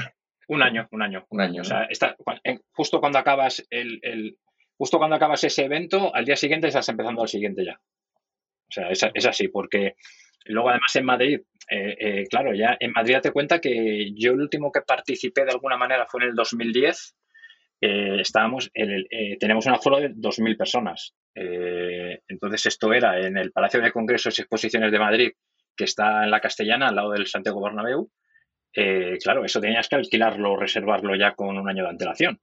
Un año, un año. Un año. O sea, está, justo cuando acabas el, justo cuando acabas ese evento, al día siguiente estás empezando al siguiente ya. O sea, es, es así, porque luego además en Madrid, eh, eh, claro, ya en Madrid te cuenta que yo el último que participé de alguna manera fue en el 2010. Eh, estábamos, tenemos un aforo de 2.000 personas. Eh, entonces, esto era en el Palacio de Congresos y Exposiciones de Madrid, que está en la Castellana, al lado del Santiago Bernabéu. Eh, claro, eso tenías que alquilarlo, reservarlo ya con un año de antelación.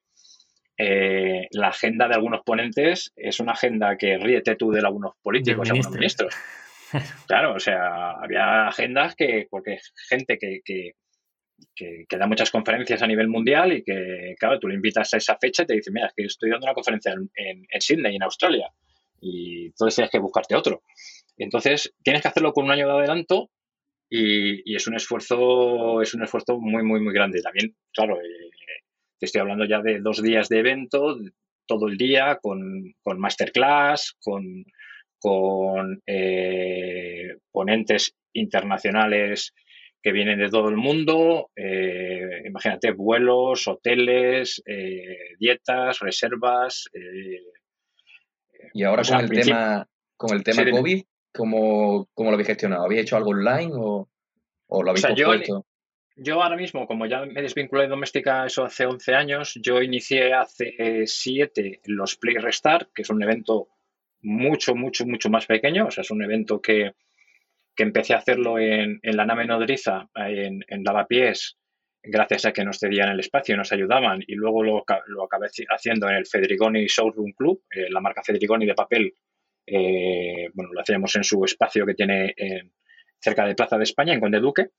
Eh, la agenda de algunos ponentes es una agenda que ríete tú de algunos políticos, algunos ministros. Claro, o sea, había agendas que, porque gente que, que, da muchas conferencias a nivel mundial y que, claro, tú le invitas a esa fecha y te dice, mira, es que estoy dando una conferencia en, en, en Sydney, en Australia y entonces tienes que buscarte otro. Entonces, tienes que hacerlo con un año de adelanto y, es un esfuerzo, es un esfuerzo muy, muy, muy grande. También, claro, eh, te estoy hablando ya de dos días de evento, todo el día, con, masterclass, con, con eh, ponentes internacionales que vienen de todo el mundo. Eh, imagínate, vuelos, hoteles, dietas, reservas, y ahora con, el tema, con el tema COVID, ¿cómo, ¿cómo, lo habéis gestionado? ¿Habéis hecho algo online o, lo habéis o yo, ahora mismo, como ya me desvinculé de doméstica eso hace 11 años, yo inicié hace 7 los Play Restart, que es un evento mucho, mucho, mucho más pequeño. O sea, es un evento que, que empecé a hacerlo en, en la nave nodriza, en, en Lavapiés, gracias a que nos cedían el espacio y nos ayudaban. Y luego lo, lo acabé haciendo en el Federigoni Showroom Club, eh, la marca Federigoni de papel. Eh, bueno, lo hacíamos en su espacio que tiene cerca de Plaza de España, en Conde Duque.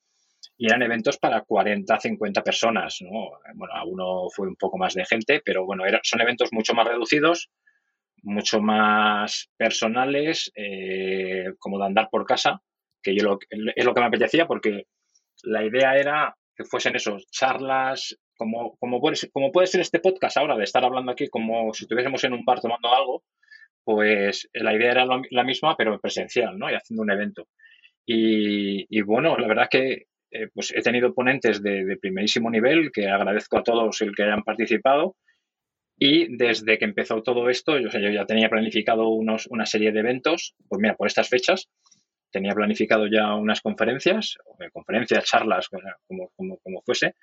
Y eran eventos para 40, 50 personas. ¿no? Bueno, alguno fue un poco más de gente, pero bueno, son eventos mucho más reducidos, mucho más personales, eh, como de andar por casa, que es lo que me apetecía porque la idea era que fuesen esos charlas, como, como, puede, ser, como puede ser este podcast ahora, de estar hablando aquí como si estuviésemos en un bar tomando algo, pues la idea era la misma, pero presencial, ¿no? Y haciendo un evento. Y, bueno, la verdad que eh, pues he tenido ponentes de, primerísimo nivel, que agradezco a todos el que hayan participado. Y desde que empezó todo esto, yo, yo ya tenía planificado unos, una serie de eventos, pues mira, por estas fechas, tenía planificado ya unas conferencias, conferencias, charlas, como, como, como fuese,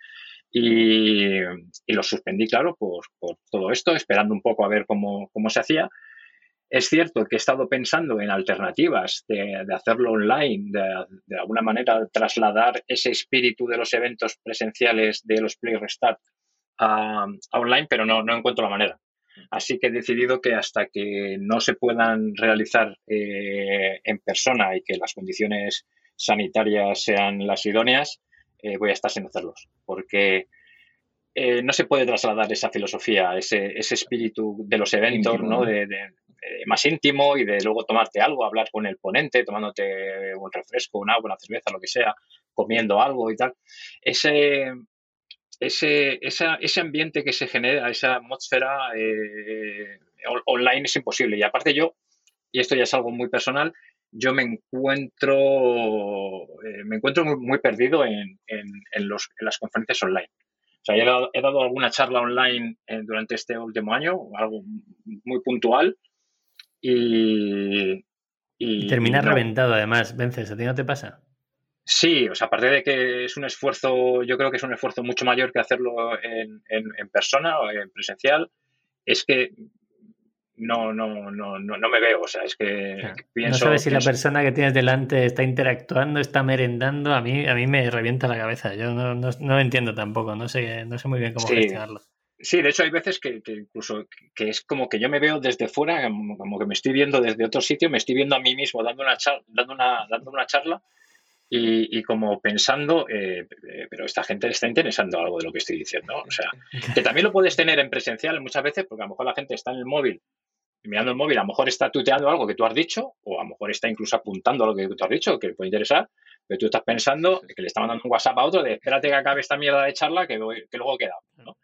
y, los suspendí, claro, por, por, todo esto, esperando un poco a ver cómo, cómo, se hacía. Es cierto que he estado pensando en alternativas de, de hacerlo online, de, de, alguna manera trasladar ese espíritu de los eventos presenciales de los Play Restart a, a online, pero no, no encuentro la manera. Así que he decidido que hasta que no se puedan realizar eh, en persona y que las condiciones sanitarias sean las idóneas, eh, voy a estar sin hacerlos. Porque eh, no se puede trasladar esa filosofía, ese, espíritu de los eventos, ¿no? De, más íntimo y de luego tomarte algo, hablar con el ponente, tomándote un refresco, un agua, una cerveza, lo que sea, comiendo algo y tal. Ese, ese, ese ambiente que se genera, esa atmósfera eh, online es imposible. Y aparte yo, y esto ya es algo muy personal, yo me encuentro, eh, me encuentro muy, perdido en, en, los, en, las conferencias online. O sea, he dado, he dado alguna charla online eh, durante este último año, algo muy puntual, y... y Termina reventado, además, Vences, ¿a ti no te pasa? Sí, o sea, aparte de que es un esfuerzo, yo creo que es un esfuerzo mucho mayor que hacerlo en, en persona o en presencial, es que no, no, no, no, me veo. O sea, es que No sabes si la persona que tienes delante está interactuando, está merendando. A mí, a mí me revienta la cabeza. Yo no, no, lo entiendo tampoco. No sé, no sé muy bien cómo gestionarlo. Sí, de hecho hay veces que, incluso que es como que yo me veo desde fuera, como, que me estoy viendo desde otro sitio, me estoy viendo a mí mismo dando una charla, dando una, dando una charla y, como pensando, eh, eh, pero esta gente le está interesando algo de lo que estoy diciendo. O sea, que también lo puedes tener en presencial muchas veces, porque a lo mejor la gente está en el móvil mirando el móvil, a lo mejor está tuteando algo que tú has dicho, o a lo mejor está incluso apuntando a lo que tú has dicho, que le puede interesar, pero tú estás pensando que le está mandando un WhatsApp a otro de espérate que acabe esta mierda de charla que, que luego queda, ¿no?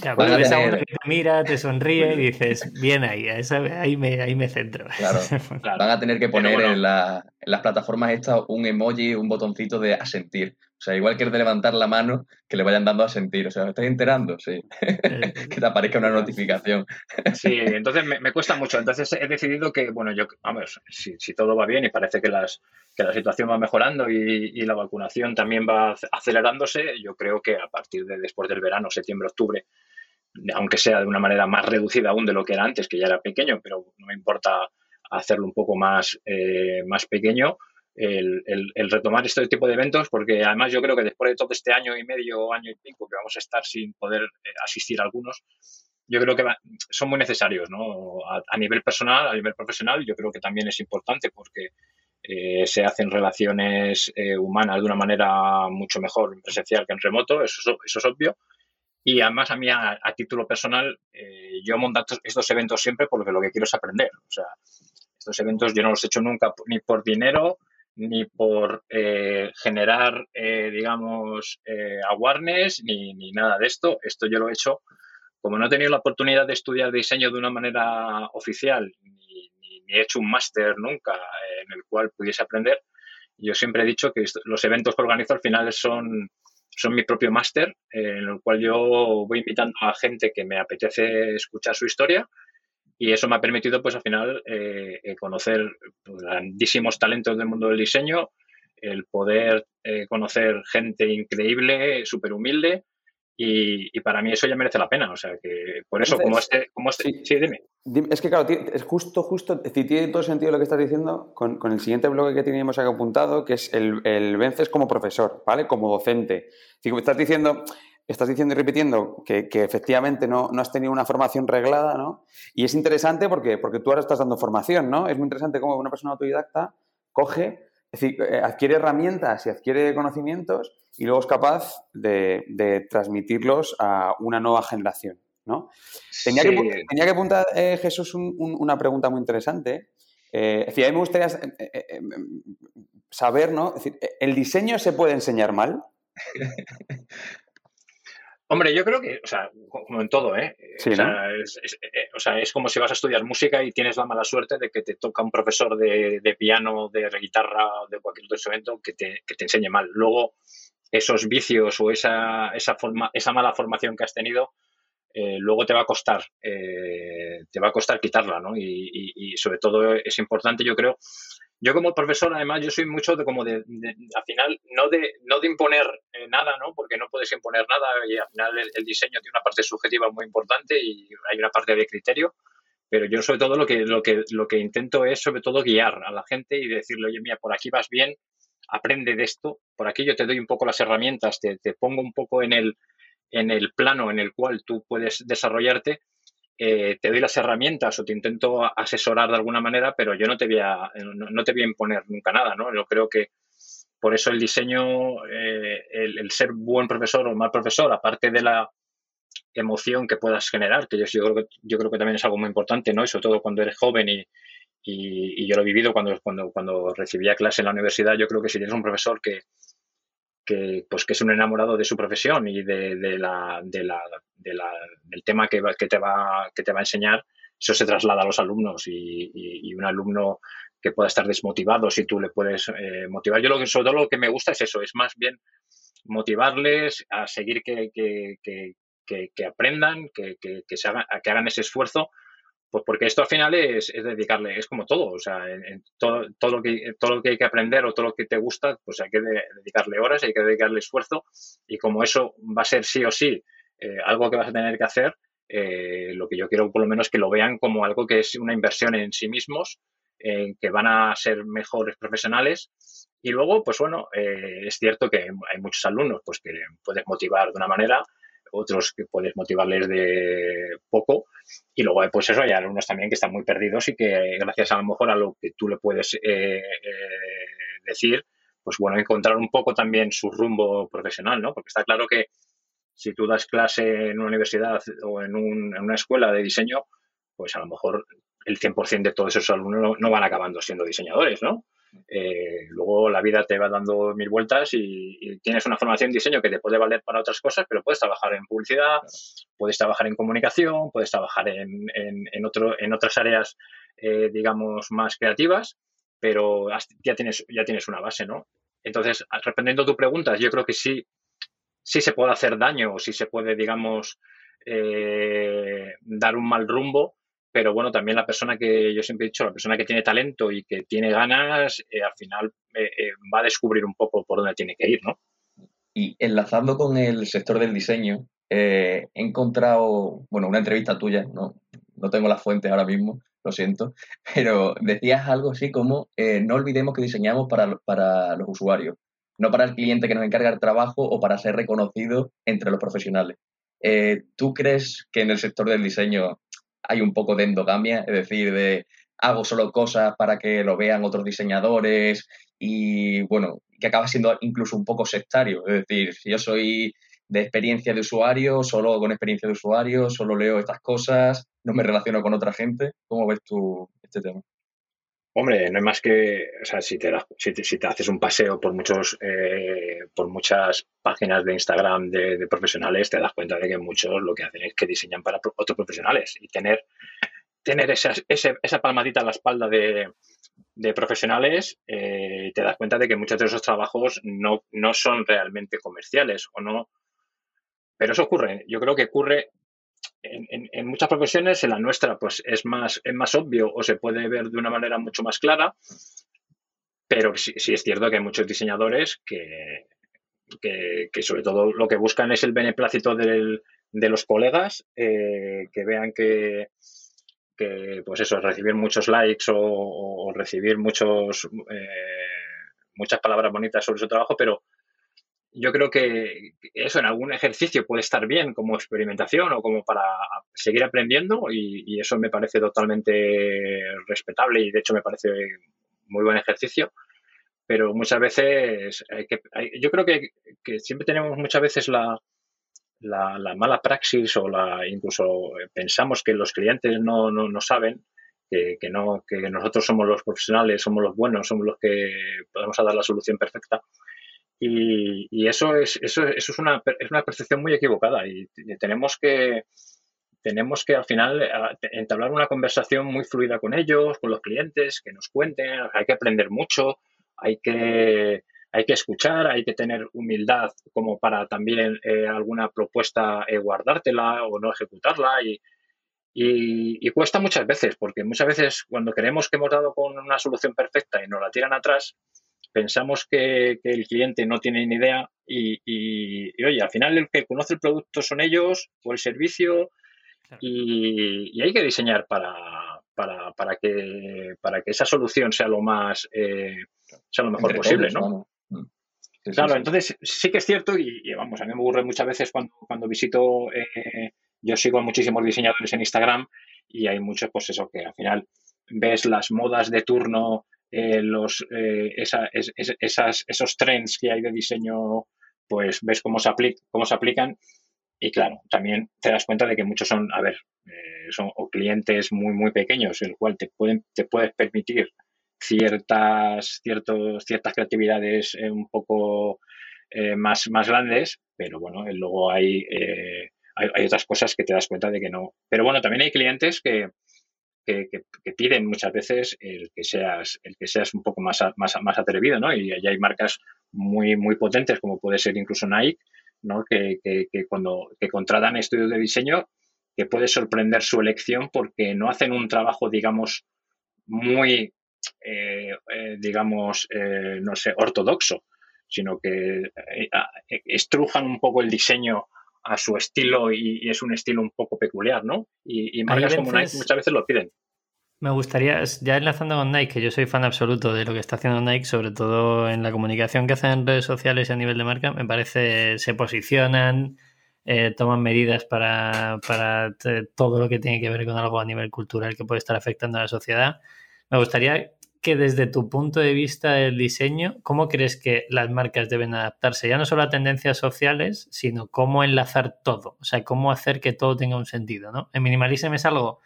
Claro, ves a uno que te mira, te sonríe y dices, bien ahí, ahí, me, ahí me centro. Claro, van a tener que poner en, las plataformas estas un emoji, un botoncito de asentir. O sea, igual que el de levantar la mano, que le vayan dando a sentir. O sea, ¿me estás enterando? Sí. que te aparezca una notificación. sí, entonces me, cuesta mucho. Entonces he decidido que, bueno, yo, vamos, si, si todo va bien y parece que, las, que la situación va mejorando y, y, la vacunación también va acelerándose, yo creo que a partir de después del verano, septiembre, octubre, aunque sea de una manera más reducida aún de lo que era antes, que ya era pequeño, pero no me importa hacerlo un poco más, eh, más pequeño, el, el, retomar este tipo de eventos, porque además yo creo que después de todo este año y medio, año y pico que vamos a estar sin poder eh, asistir a algunos, yo creo que son muy necesarios, ¿no? A, nivel personal, a nivel profesional, yo creo que también es importante porque eh, se hacen relaciones eh, humanas de una manera mucho mejor en presencial que en remoto, eso, eso es obvio. Y además a mí, a, título personal, yo monto estos eventos siempre porque lo que quiero es aprender. O sea, estos eventos yo no los he hecho nunca ni por dinero, ni por eh, generar, eh, digamos, eh, awareness, ni, ni, nada de esto. Esto yo lo he hecho, como no he tenido la oportunidad de estudiar diseño de una manera oficial, ni, he hecho un máster nunca en el cual pudiese aprender, yo siempre he dicho que los eventos que organizo al final son, son mi propio máster, en el cual yo voy invitando a gente que me apetece escuchar su historia y eso me ha permitido, pues al final, eh, eh, conocer grandísimos talentos del mundo del diseño, el poder eh, conocer gente increíble, súper humilde, y, para mí eso ya merece la pena. O sea, que por eso, como este... Como este sí, dime. Es que, claro, es justo, justo, tiene todo sentido lo que estás diciendo con, con el siguiente bloque que teníamos aquí apuntado, que es el, el vences como profesor, ¿vale? Como docente. Si estás diciendo, estás diciendo y repitiendo que, efectivamente no, has tenido una formación reglada, ¿no? Y es interesante porque, porque tú ahora estás dando formación, ¿no? Es muy interesante cómo una persona autodidacta coge, es decir, eh, adquiere herramientas y adquiere conocimientos y luego es capaz de, transmitirlos a una nueva generación, ¿no? Tenía, que, tenía que apuntar, eh, Jesús, una pregunta muy interesante. Eh, es decir, a mí me gustaría saber, ¿no? Es decir, ¿el diseño se puede enseñar mal? Hombre, yo creo que, o sea, como en todo, ¿eh? o, sea, es, eh, o, sea, es, como si vas a estudiar música y tienes la mala suerte de que te toca un profesor de, piano, de guitarra, de cualquier otro instrumento que te, que te enseñe mal. Luego, esos vicios o esa, esa, forma, esa mala formación que has tenido, eh, luego te va a costar, eh, te va a costar quitarla, ¿no? Y, y, sobre todo es importante, yo creo, yo como profesor, además, yo soy mucho de como de, al final, no de, no de imponer eh, nada, ¿no? Porque no puedes imponer nada y al final el, diseño tiene una parte subjetiva muy importante y hay una parte de criterio, pero yo sobre todo lo que, lo que, lo que intento es sobre todo guiar a la gente y decirle, oye, mira, por aquí vas bien, aprende de esto, por aquí yo te doy un poco las herramientas, te, te pongo un poco en el, en el plano en el cual tú puedes desarrollarte eh, te doy las herramientas o te intento asesorar de alguna manera, pero yo no te voy a, no, te voy a imponer nunca nada, ¿no? Yo creo que por eso el diseño, eh, el, ser buen profesor o mal profesor, aparte de la emoción que puedas generar, que yo, creo que yo creo que también es algo muy importante, ¿no? Y sobre todo cuando eres joven y, y, yo lo he vivido cuando, cuando, cuando recibía clase en la universidad, yo creo que si tienes un profesor que, que, pues, que es un enamorado de su profesión y de, de la, de la, de la, del tema que, que, te va, que te va a enseñar, eso se traslada a los alumnos y, y, un alumno que pueda estar desmotivado si tú le puedes eh, motivar. Yo lo que, sobre todo lo que me gusta es eso, es más bien motivarles a seguir que, que, que aprendan, que, se hagan, que hagan ese esfuerzo pues porque esto al final es, dedicarle, es como todo, o sea, en, todo, todo, lo que, todo lo que hay que aprender o todo lo que te gusta, pues hay que dedicarle horas, hay que dedicarle esfuerzo y como eso va a ser sí o sí eh, algo que vas a tener que hacer, eh, lo que yo quiero por lo menos que lo vean como algo que es una inversión en sí mismos, en que van a ser mejores profesionales. Y luego, pues bueno, eh, es cierto que hay muchos alumnos pues que puedes motivar de una manera, otros que puedes motivarles de poco. Y luego pues eso hay alumnos también que están muy perdidos y que gracias a lo mejor a lo que tú le puedes eh, eh, decir pues bueno encontrar un poco también su rumbo profesional no porque está claro que si tú das clase en una universidad o en, en una escuela de diseño pues a lo mejor el 100% de todos esos alumnos no van acabando siendo diseñadores no eh, luego la vida te va dando mil vueltas y, tienes una formación en diseño que te puede valer para otras cosas, pero puedes trabajar en publicidad, puedes trabajar en comunicación, puedes trabajar en, en, otro, en otras áreas, eh, digamos, más creativas, pero ya tienes, ya tienes una base, ¿no? Entonces, respondiendo a tu pregunta, yo creo que sí, sí se puede hacer daño o sí se puede, digamos, eh, dar un mal rumbo, pero bueno, también la persona que yo siempre he dicho, la persona que tiene talento y que tiene ganas, eh, al final eh, eh, va a descubrir un poco por dónde tiene que ir, ¿no? Y enlazando con el sector del diseño, he encontrado, bueno, una entrevista tuya, no, no tengo las fuentes ahora mismo, lo siento, pero decías algo así como, no olvidemos que diseñamos para, para los usuarios, no para el cliente que nos encarga el trabajo o para ser reconocido entre los profesionales. ¿Tú crees que en el sector del diseño hay un poco de endogamia, es decir, de hago solo cosas para que lo vean otros diseñadores y bueno, que acaba siendo incluso un poco sectario, es decir, si yo soy de experiencia de usuario, solo con experiencia de usuario, solo leo estas cosas, no me relaciono con otra gente, ¿cómo ves tú este tema? Hombre, no hay más que, o sea, si te, si te, haces un paseo por muchos, eh, por muchas páginas de Instagram de, profesionales, te das cuenta de que muchos lo que hacen es que diseñan para otros profesionales y tener, tener esa, esa palmadita a la espalda de, profesionales, eh, te das cuenta de que muchos de esos trabajos no, no son realmente comerciales o no. Pero eso ocurre. Yo creo que ocurre en, muchas profesiones, en la nuestra, pues es más, es más obvio o se puede ver de una manera mucho más clara, pero sí, es cierto que hay muchos diseñadores que, que, sobre todo lo que buscan es el beneplácito de los colegas, eh, que vean que, que, pues eso, recibir muchos likes o, recibir muchos, eh, muchas palabras bonitas sobre su trabajo, pero yo creo que eso en algún ejercicio puede estar bien como experimentación o como para seguir aprendiendo y, eso me parece totalmente respetable y de hecho me parece muy buen ejercicio. Pero muchas veces que, yo creo que, siempre tenemos muchas veces la, la, mala praxis o la incluso pensamos que los clientes no, no, no saben que, no, que nosotros somos los profesionales, somos los buenos, somos los que podemos dar la solución perfecta y, eso es, eso, eso es, una, es una percepción muy equivocada y tenemos que, tenemos que al final entablar una conversación muy fluida con ellos, con los clientes, que nos cuenten, hay que aprender mucho, hay que, hay que escuchar, hay que tener humildad como para también eh, alguna propuesta eh, guardártela o no ejecutarla y, y, y, cuesta muchas veces, porque muchas veces cuando creemos que hemos dado con una solución perfecta y nos la tiran atrás, pensamos que, el cliente no tiene ni idea y, oye, al final el que conoce el producto son ellos o el servicio y, hay que diseñar para, para, que, para que esa solución sea lo más eh, sea lo mejor posible, ¿no? Mm. claro, entonces sí que es cierto y, vamos, a mí me ocurre muchas veces cuando, cuando visito, eh, yo sigo a muchísimos diseñadores en Instagram y hay muchos, pues eso, que al final ves las modas de turno eh, los, eh, esas, esos trends que hay de diseño, pues ves cómo se, cómo se aplican y claro, también te das cuenta de que muchos son, a ver, eh, son clientes muy, muy pequeños, el cual te, pueden, te puedes permitir ciertas, ciertos, ciertas creatividades un poco más, más grandes, pero bueno, luego hay, hay, hay, otras cosas que te das cuenta de que no. Pero bueno, también hay clientes que, que, piden muchas veces el que seas, el que seas un poco más, más, más atrevido, ¿no? Y allá hay marcas muy, muy potentes, como puede ser incluso Nike, ¿no? Que, que, cuando contratan estudios de diseño, que puede sorprender su elección porque no hacen un trabajo, digamos, muy, eh, eh, digamos, eh, no sé, ortodoxo, sino que estrujan un poco el diseño a su estilo y, es un estilo un poco peculiar, ¿no? Y, marcas como Nike muchas veces lo piden. Me gustaría, ya enlazando con Nike, que yo soy fan absoluto de lo que está haciendo Nike, sobre todo en la comunicación que hacen en redes sociales y a nivel de marca, me parece se posicionan, eh, toman medidas para, para todo lo que tiene que ver con algo a nivel cultural que puede estar afectando a la sociedad. Me gustaría que desde tu punto de vista del diseño, ¿cómo crees que las marcas deben adaptarse? Ya no solo a tendencias sociales, sino cómo enlazar todo, o sea, cómo hacer que todo tenga un sentido, ¿no? En Minimalism es algo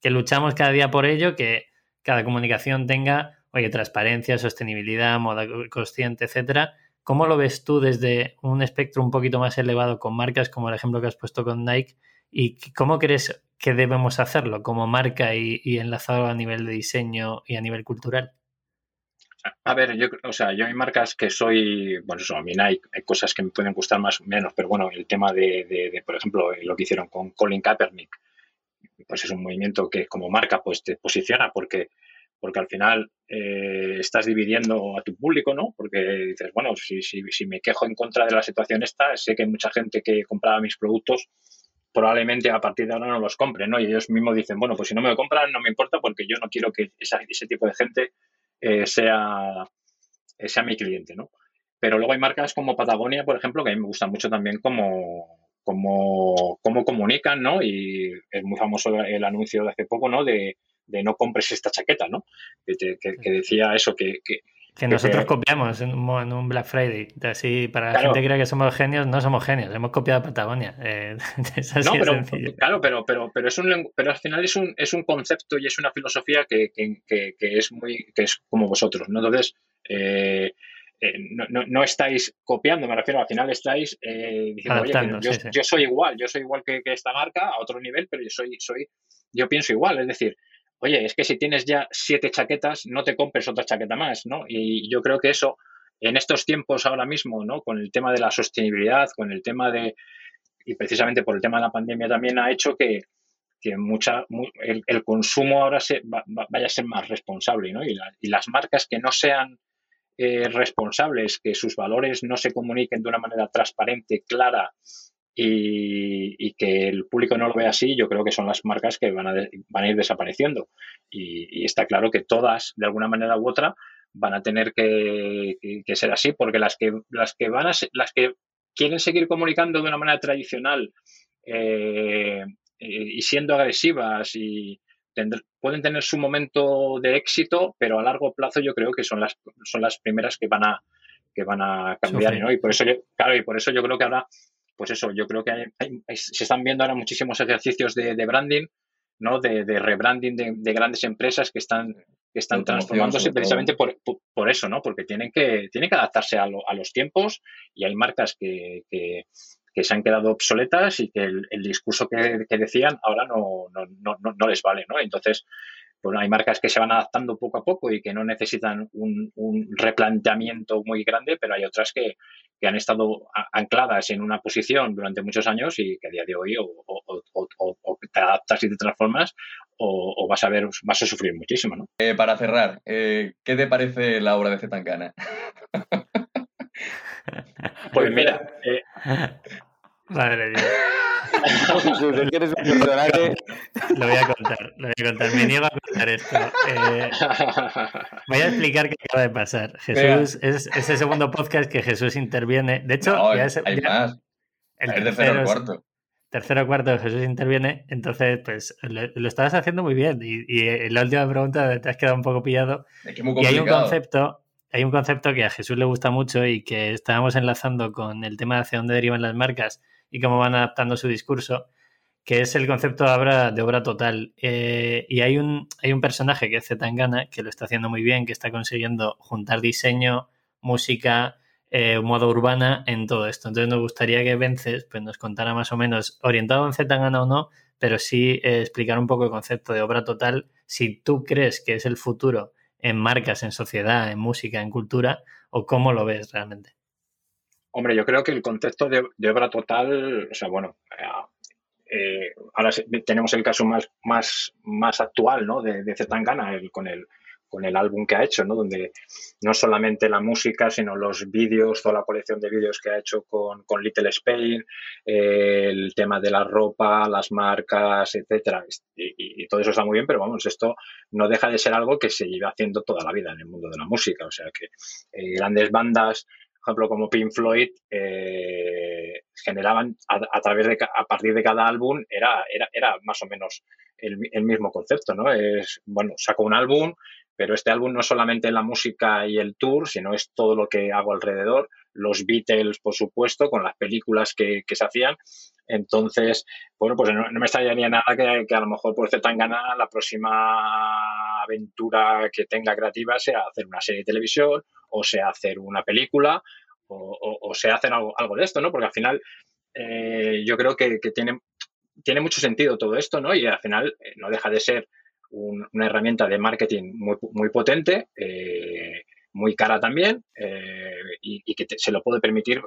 que luchamos cada día por ello, que cada comunicación tenga, oye, transparencia, sostenibilidad, moda consciente, etcétera. ¿Cómo lo ves tú desde un espectro un poquito más elevado con marcas como el ejemplo que has puesto con Nike? ¿Y cómo crees que debemos hacerlo como marca y, enlazado a nivel de diseño y a nivel cultural? A ver, yo, o sea, yo hay marcas que soy, bueno, eso, a mí hay, hay cosas que me pueden gustar más o menos, pero bueno, el tema de, por ejemplo, lo que hicieron con Colin Kaepernick, pues es un movimiento que como marca pues te posiciona porque porque al final eh, estás dividiendo a tu público, ¿no? Porque dices, bueno, si, si, si, me quejo en contra de la situación esta, sé que hay mucha gente que compraba mis productos probablemente a partir de ahora no los compren, ¿no? Y ellos mismos dicen, bueno, pues si no me lo compran no me importa porque yo no quiero que ese tipo de gente eh, sea, eh, sea mi cliente, ¿no? Pero luego hay marcas como Patagonia, por ejemplo, que a mí me gustan mucho también como, como, como comunican, ¿no? Y es muy famoso el anuncio de hace poco, ¿no? De, de no compres esta chaqueta, ¿no? Que, que, decía eso, que, que que nosotros copiamos en un, Black Friday. Así, para la gente que cree que somos genios, no somos genios. Hemos copiado Patagonia. Eh, es así no, pero, claro, pero, pero, pero, es un, pero al final es un, es un concepto y es una filosofía que, que, que es muy que es como vosotros. ¿no? Entonces, eh, eh, no, no, estáis copiando, me refiero, al final estáis diciendo, oye, yo, yo, soy igual, yo soy igual que, esta marca a otro nivel, pero yo soy, soy, yo pienso igual. Es decir, oye, es que si tienes ya siete chaquetas, no te compres otra chaqueta más, ¿no? Y yo creo que eso, en estos tiempos ahora mismo, ¿no? Con el tema de la sostenibilidad, con el tema de, y precisamente por el tema de la pandemia también ha hecho que, mucha, el, consumo ahora se, vaya a ser más responsable, ¿no? Y, las marcas que no sean eh, responsables, que sus valores no se comuniquen de una manera transparente, clara y, que el público no lo vea así, yo creo que son las marcas que van a, van a ir desapareciendo. Y, está claro que todas, de alguna manera u otra, van a tener que, ser así, porque las que, las que van a las que quieren seguir comunicando de una manera tradicional eh, y siendo agresivas y pueden tener su momento de éxito, pero a largo plazo yo creo que son las, son las primeras que van a que van a cambiar, ¿no? Y por eso yo, claro, y por eso yo creo que ahora pues eso, yo creo que se están viendo ahora muchísimos ejercicios de, branding, ¿no? De, rebranding de, grandes empresas que están, que están transformándose precisamente por, eso, ¿no? Porque tienen que, tienen que adaptarse a, los tiempos y hay marcas que, se han quedado obsoletas y que el, discurso que, decían ahora no, no, no, no les vale, ¿no? Entonces, bueno, hay marcas que se van adaptando poco a poco y que no necesitan un, replanteamiento muy grande, pero hay otras que, han estado ancladas en una posición durante muchos años y que a día de hoy o, te adaptas y te transformas o, vas a ver, vas a sufrir muchísimo, ¿no? Eh, para cerrar, eh, ¿qué te parece la obra de Zetangana? pues mira, eh, Madre mía. Lo voy a contar, lo voy a contar. Me niego a contar esto. Eh, voy a explicar qué acaba de pasar. Jesús, es, ese segundo podcast que Jesús interviene. De hecho, ya es, hay más. El tercero o cuarto. Tercero cuarto de Jesús interviene, entonces, pues lo, estabas haciendo muy bien. Y, y, en la última pregunta te has quedado un poco pillado. y hay un concepto hay un concepto que a Jesús le gusta mucho y que estábamos enlazando con el tema de hacia dónde derivan las marcas y cómo van adaptando su discurso, que es el concepto de obra, de obra total. Eh, y hay un, hay un personaje que es Zetangana, que lo está haciendo muy bien, que está consiguiendo juntar diseño, música, eh, modo urbana en todo esto. Entonces nos gustaría que Vences pues, nos contara más o menos, orientado en Zetangana o no, pero sí eh, explicar un poco el concepto de obra total, si tú crees que es el futuro en marcas, en sociedad, en música, en cultura, o cómo lo ves realmente. Hombre, yo creo que el concepto de, obra total, o sea, bueno, eh, ahora tenemos el caso más, más, más actual, ¿no? De, de Zetangana, el, con el con el álbum que ha hecho, ¿no? Donde no solamente la música, sino los vídeos, toda la colección de vídeos que ha hecho con, Little Spain, eh, el tema de la ropa, las marcas, etcétera. Y, todo eso está muy bien, pero vamos, esto no deja de ser algo que se lleva haciendo toda la vida en el mundo de la música. O sea que eh, grandes bandas, ejemplo, como Pink Floyd, eh, generaban a, través de a partir de cada álbum era, era, era más o menos el, el, mismo concepto, ¿no? Es bueno, saco un álbum, pero este álbum no es solamente la música y el tour, sino es todo lo que hago alrededor, los Beatles, por supuesto, con las películas que, se hacían. Entonces, bueno, pues no, me extrañaría nada que, a lo mejor por tan gana la próxima aventura que tenga creativa sea hacer una serie de televisión o sea hacer una película o, sea hacer algo, de esto, ¿no? Porque al final eh, yo creo que, tiene, tiene mucho sentido todo esto, ¿no? Y al final eh, no deja de ser una herramienta de marketing muy, muy potente, eh, muy cara también, eh, y, que se lo puede permitir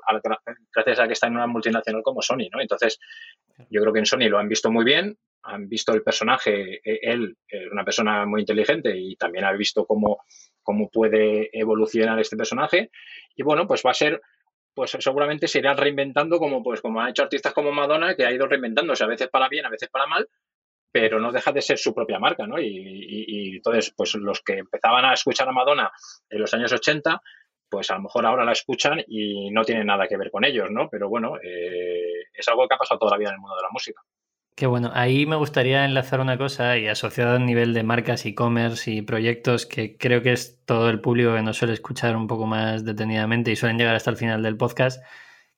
gracias a que está en una multinacional como Sony, ¿no? Entonces, yo creo que en Sony lo han visto muy bien, han visto el personaje, e, él es una persona muy inteligente y también ha visto cómo, cómo puede evolucionar este personaje, y bueno, pues va a ser pues seguramente se irá reinventando como pues como ha hecho artistas como Madonna que ha ido reinventándose a veces para bien a veces para mal pero no deja de ser su propia marca, ¿no? Y, entonces, pues los que empezaban a escuchar a Madonna en los años 80, pues a lo mejor ahora la escuchan y no tiene nada que ver con ellos, ¿no? Pero bueno, eh, es algo que ha pasado toda la vida en el mundo de la música. Qué bueno. Ahí me gustaría enlazar una cosa y asociado a nivel de marcas, e-commerce y proyectos que creo que es todo el público que nos suele escuchar un poco más detenidamente y suelen llegar hasta el final del podcast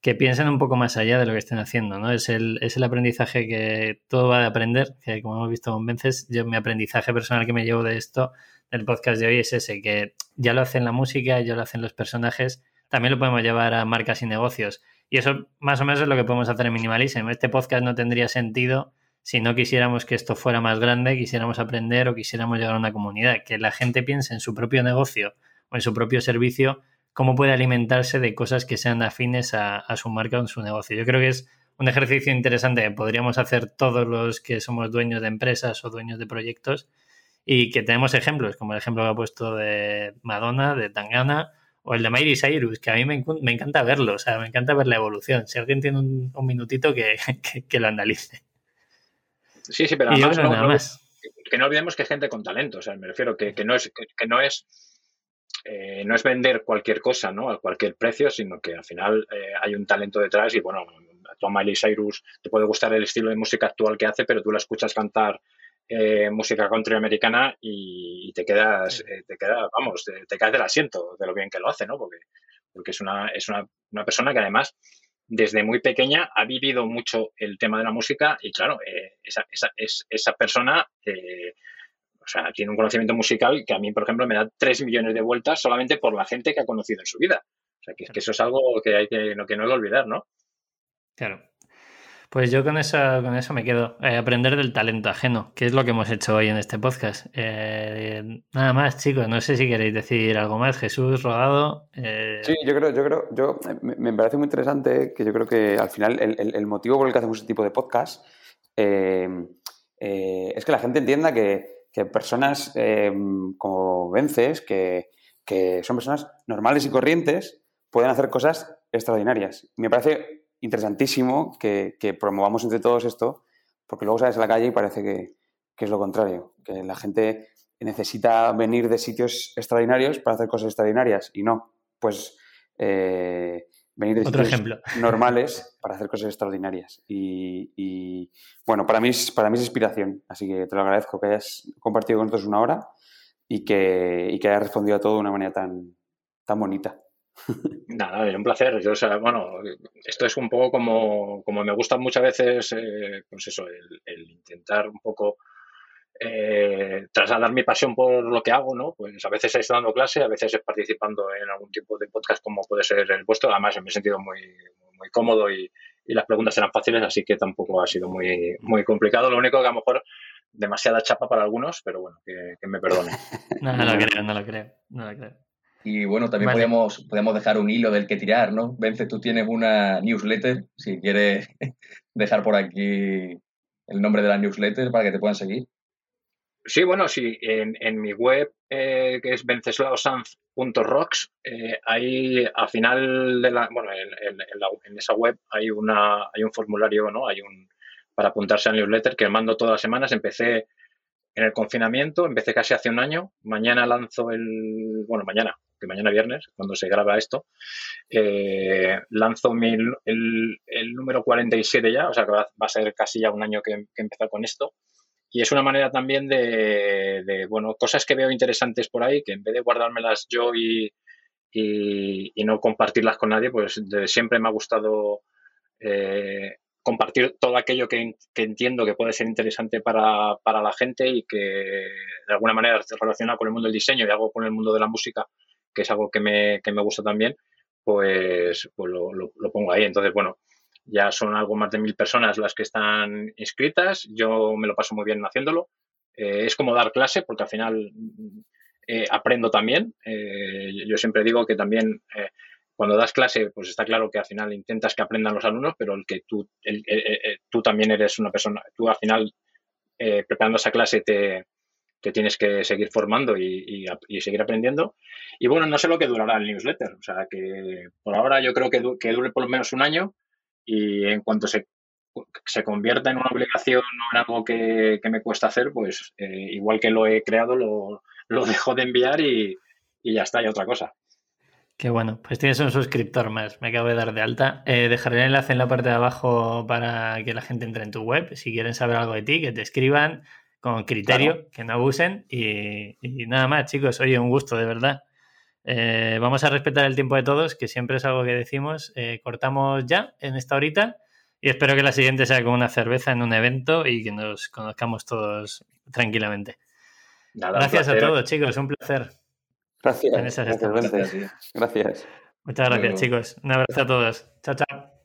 que piensen un poco más allá de lo que estén haciendo, ¿no? Es el, es el aprendizaje que todo va de aprender, que como hemos visto con Vences, yo mi aprendizaje personal que me llevo de esto, del podcast de hoy, es ese, que ya lo hacen la música, ya lo hacen los personajes, también lo podemos llevar a marcas y negocios. Y eso más o menos es lo que podemos hacer en Minimalism. Este podcast no tendría sentido si no quisiéramos que esto fuera más grande, quisiéramos aprender o quisiéramos llegar a una comunidad, que la gente piense en su propio negocio o en su propio servicio cómo puede alimentarse de cosas que sean afines a, su marca o en su negocio. Yo creo que es un ejercicio interesante que podríamos hacer todos los que somos dueños de empresas o dueños de proyectos y que tenemos ejemplos, como el ejemplo que ha puesto de Madonna, de Tangana o el de Miley Cyrus, que a mí me, encanta verlo, o sea, me encanta ver la evolución. Si alguien tiene un, minutito, que, lo analice. Sí, sí, pero además, no, más. que no olvidemos que es gente con talento, o sea, me refiero que, no es, que no es eh, no es vender cualquier cosa, ¿no? A cualquier precio, sino que al final eh, hay un talento detrás y bueno, a Miley Cyrus te puede gustar el estilo de música actual que hace, pero tú la escuchas cantar eh, música country americana y, te quedas, te queda, vamos, te, caes del asiento de lo bien que lo hace, ¿no? Porque, porque es una, es una, una persona que además desde muy pequeña ha vivido mucho el tema de la música y claro, esa, esa, esa, persona sea, tiene un conocimiento musical que a mí, por ejemplo, me da tres millones de vueltas solamente por la gente que ha conocido en su vida. O sea, que, eso es algo que hay que, no, que no hay que olvidar, ¿no? Claro. Pues yo con eso, con eso me quedo. Eh, aprender del talento ajeno, que es lo que hemos hecho hoy en este podcast. Eh, nada más, chicos. No sé si queréis decir algo más. Jesús, Rodado. Eh, sí, yo creo, yo creo, yo me, parece muy interesante que yo creo que al final el, motivo por el que hacemos este tipo de podcast es que la gente entienda que, que personas eh, como Vences, que, son personas normales y corrientes, pueden hacer cosas extraordinarias. Me parece interesantísimo que, promovamos entre todos esto, porque luego sales a la calle y parece que, es lo contrario, que la gente necesita venir de sitios extraordinarios para hacer cosas extraordinarias y no, pues eh, venir de Otro ejemplo. normales para hacer cosas extraordinarias. Y, bueno, para mí, es, para mí es inspiración, así que te lo agradezco que hayas compartido con nosotros una hora y que, y que hayas respondido a todo de una manera tan, tan bonita. Nada, es un placer. Yo, o sea, bueno, esto es un poco como, como me gusta muchas veces, eh, pues eso, el intentar un poco eh, trasladar mi pasión por lo que hago, ¿no? Pues a veces estoy dando clase, a veces es participando en algún tipo de podcast como puede ser el vuestro. Además, me he sentido muy, muy cómodo y, y las preguntas eran fáciles, así que tampoco ha sido muy, muy complicado. Lo único que a lo mejor demasiada chapa para algunos, pero bueno, que, me perdone. no, no lo creo, no lo creo, no lo creo. Y bueno, también podemos, podemos dejar un hilo del que tirar, ¿no? Vence, tú tienes una newsletter, si quieres dejar por aquí el nombre de la newsletter para que te puedan seguir. Sí, bueno, sí, en, mi web, eh, que es venceslaosanz.rocks, eh, ahí al final de la, bueno, en, esa web hay, una, hay un formulario, ¿no? Hay un, para apuntarse al newsletter que mando todas las semanas. Empecé en el confinamiento, empecé casi hace un año. Mañana lanzo el, bueno, mañana, que mañana viernes, cuando se graba esto, eh, lanzo el, número 47 ya, o sea que va, a ser casi ya un año que, que he con esto. Y es una manera también de, bueno, cosas que veo interesantes por ahí, que en vez de guardármelas yo y, y, no compartirlas con nadie, pues siempre me ha gustado eh, compartir todo aquello que, entiendo que puede ser interesante para, la gente y que de alguna manera se relaciona con el mundo del diseño y algo con el mundo de la música, que es algo que me, que me gusta también, pues, pues lo, lo, pongo ahí. Entonces, bueno, ya son algo más de mil personas las que están inscritas. Yo me lo paso muy bien haciéndolo. Eh, es como dar clase porque al final eh, aprendo también. Eh, yo siempre digo que también cuando das clase, pues está claro que al final intentas que aprendan los alumnos, pero el que tú, tú también eres una persona, tú al final preparando esa clase te, tienes que seguir formando y, seguir aprendiendo. Y bueno, no sé lo que durará el newsletter, o sea que por ahora yo creo que, que dure por lo menos un año y en cuanto se, se convierta en una obligación o en algo que, me cuesta hacer, pues eh, igual que lo he creado, lo, lo dejo de enviar y, ya está, y otra cosa. Qué bueno, pues tienes un suscriptor más, me acabo de dar de alta. Eh, dejaré el enlace en la parte de abajo para que la gente entre en tu web. Si quieren saber algo de ti, que te escriban con criterio, que no abusen. Y, y, nada más, chicos, oye, un gusto, de verdad. Eh, vamos a respetar el tiempo de todos, que siempre es algo que decimos. Eh, cortamos ya en esta horita y espero que la siguiente sea con una cerveza en un evento y que nos conozcamos todos tranquilamente. gracias a todos, chicos. Un placer. Gracias. Gracias. gracias. Muchas gracias, chicos. Un abrazo a todos. Chao, chao.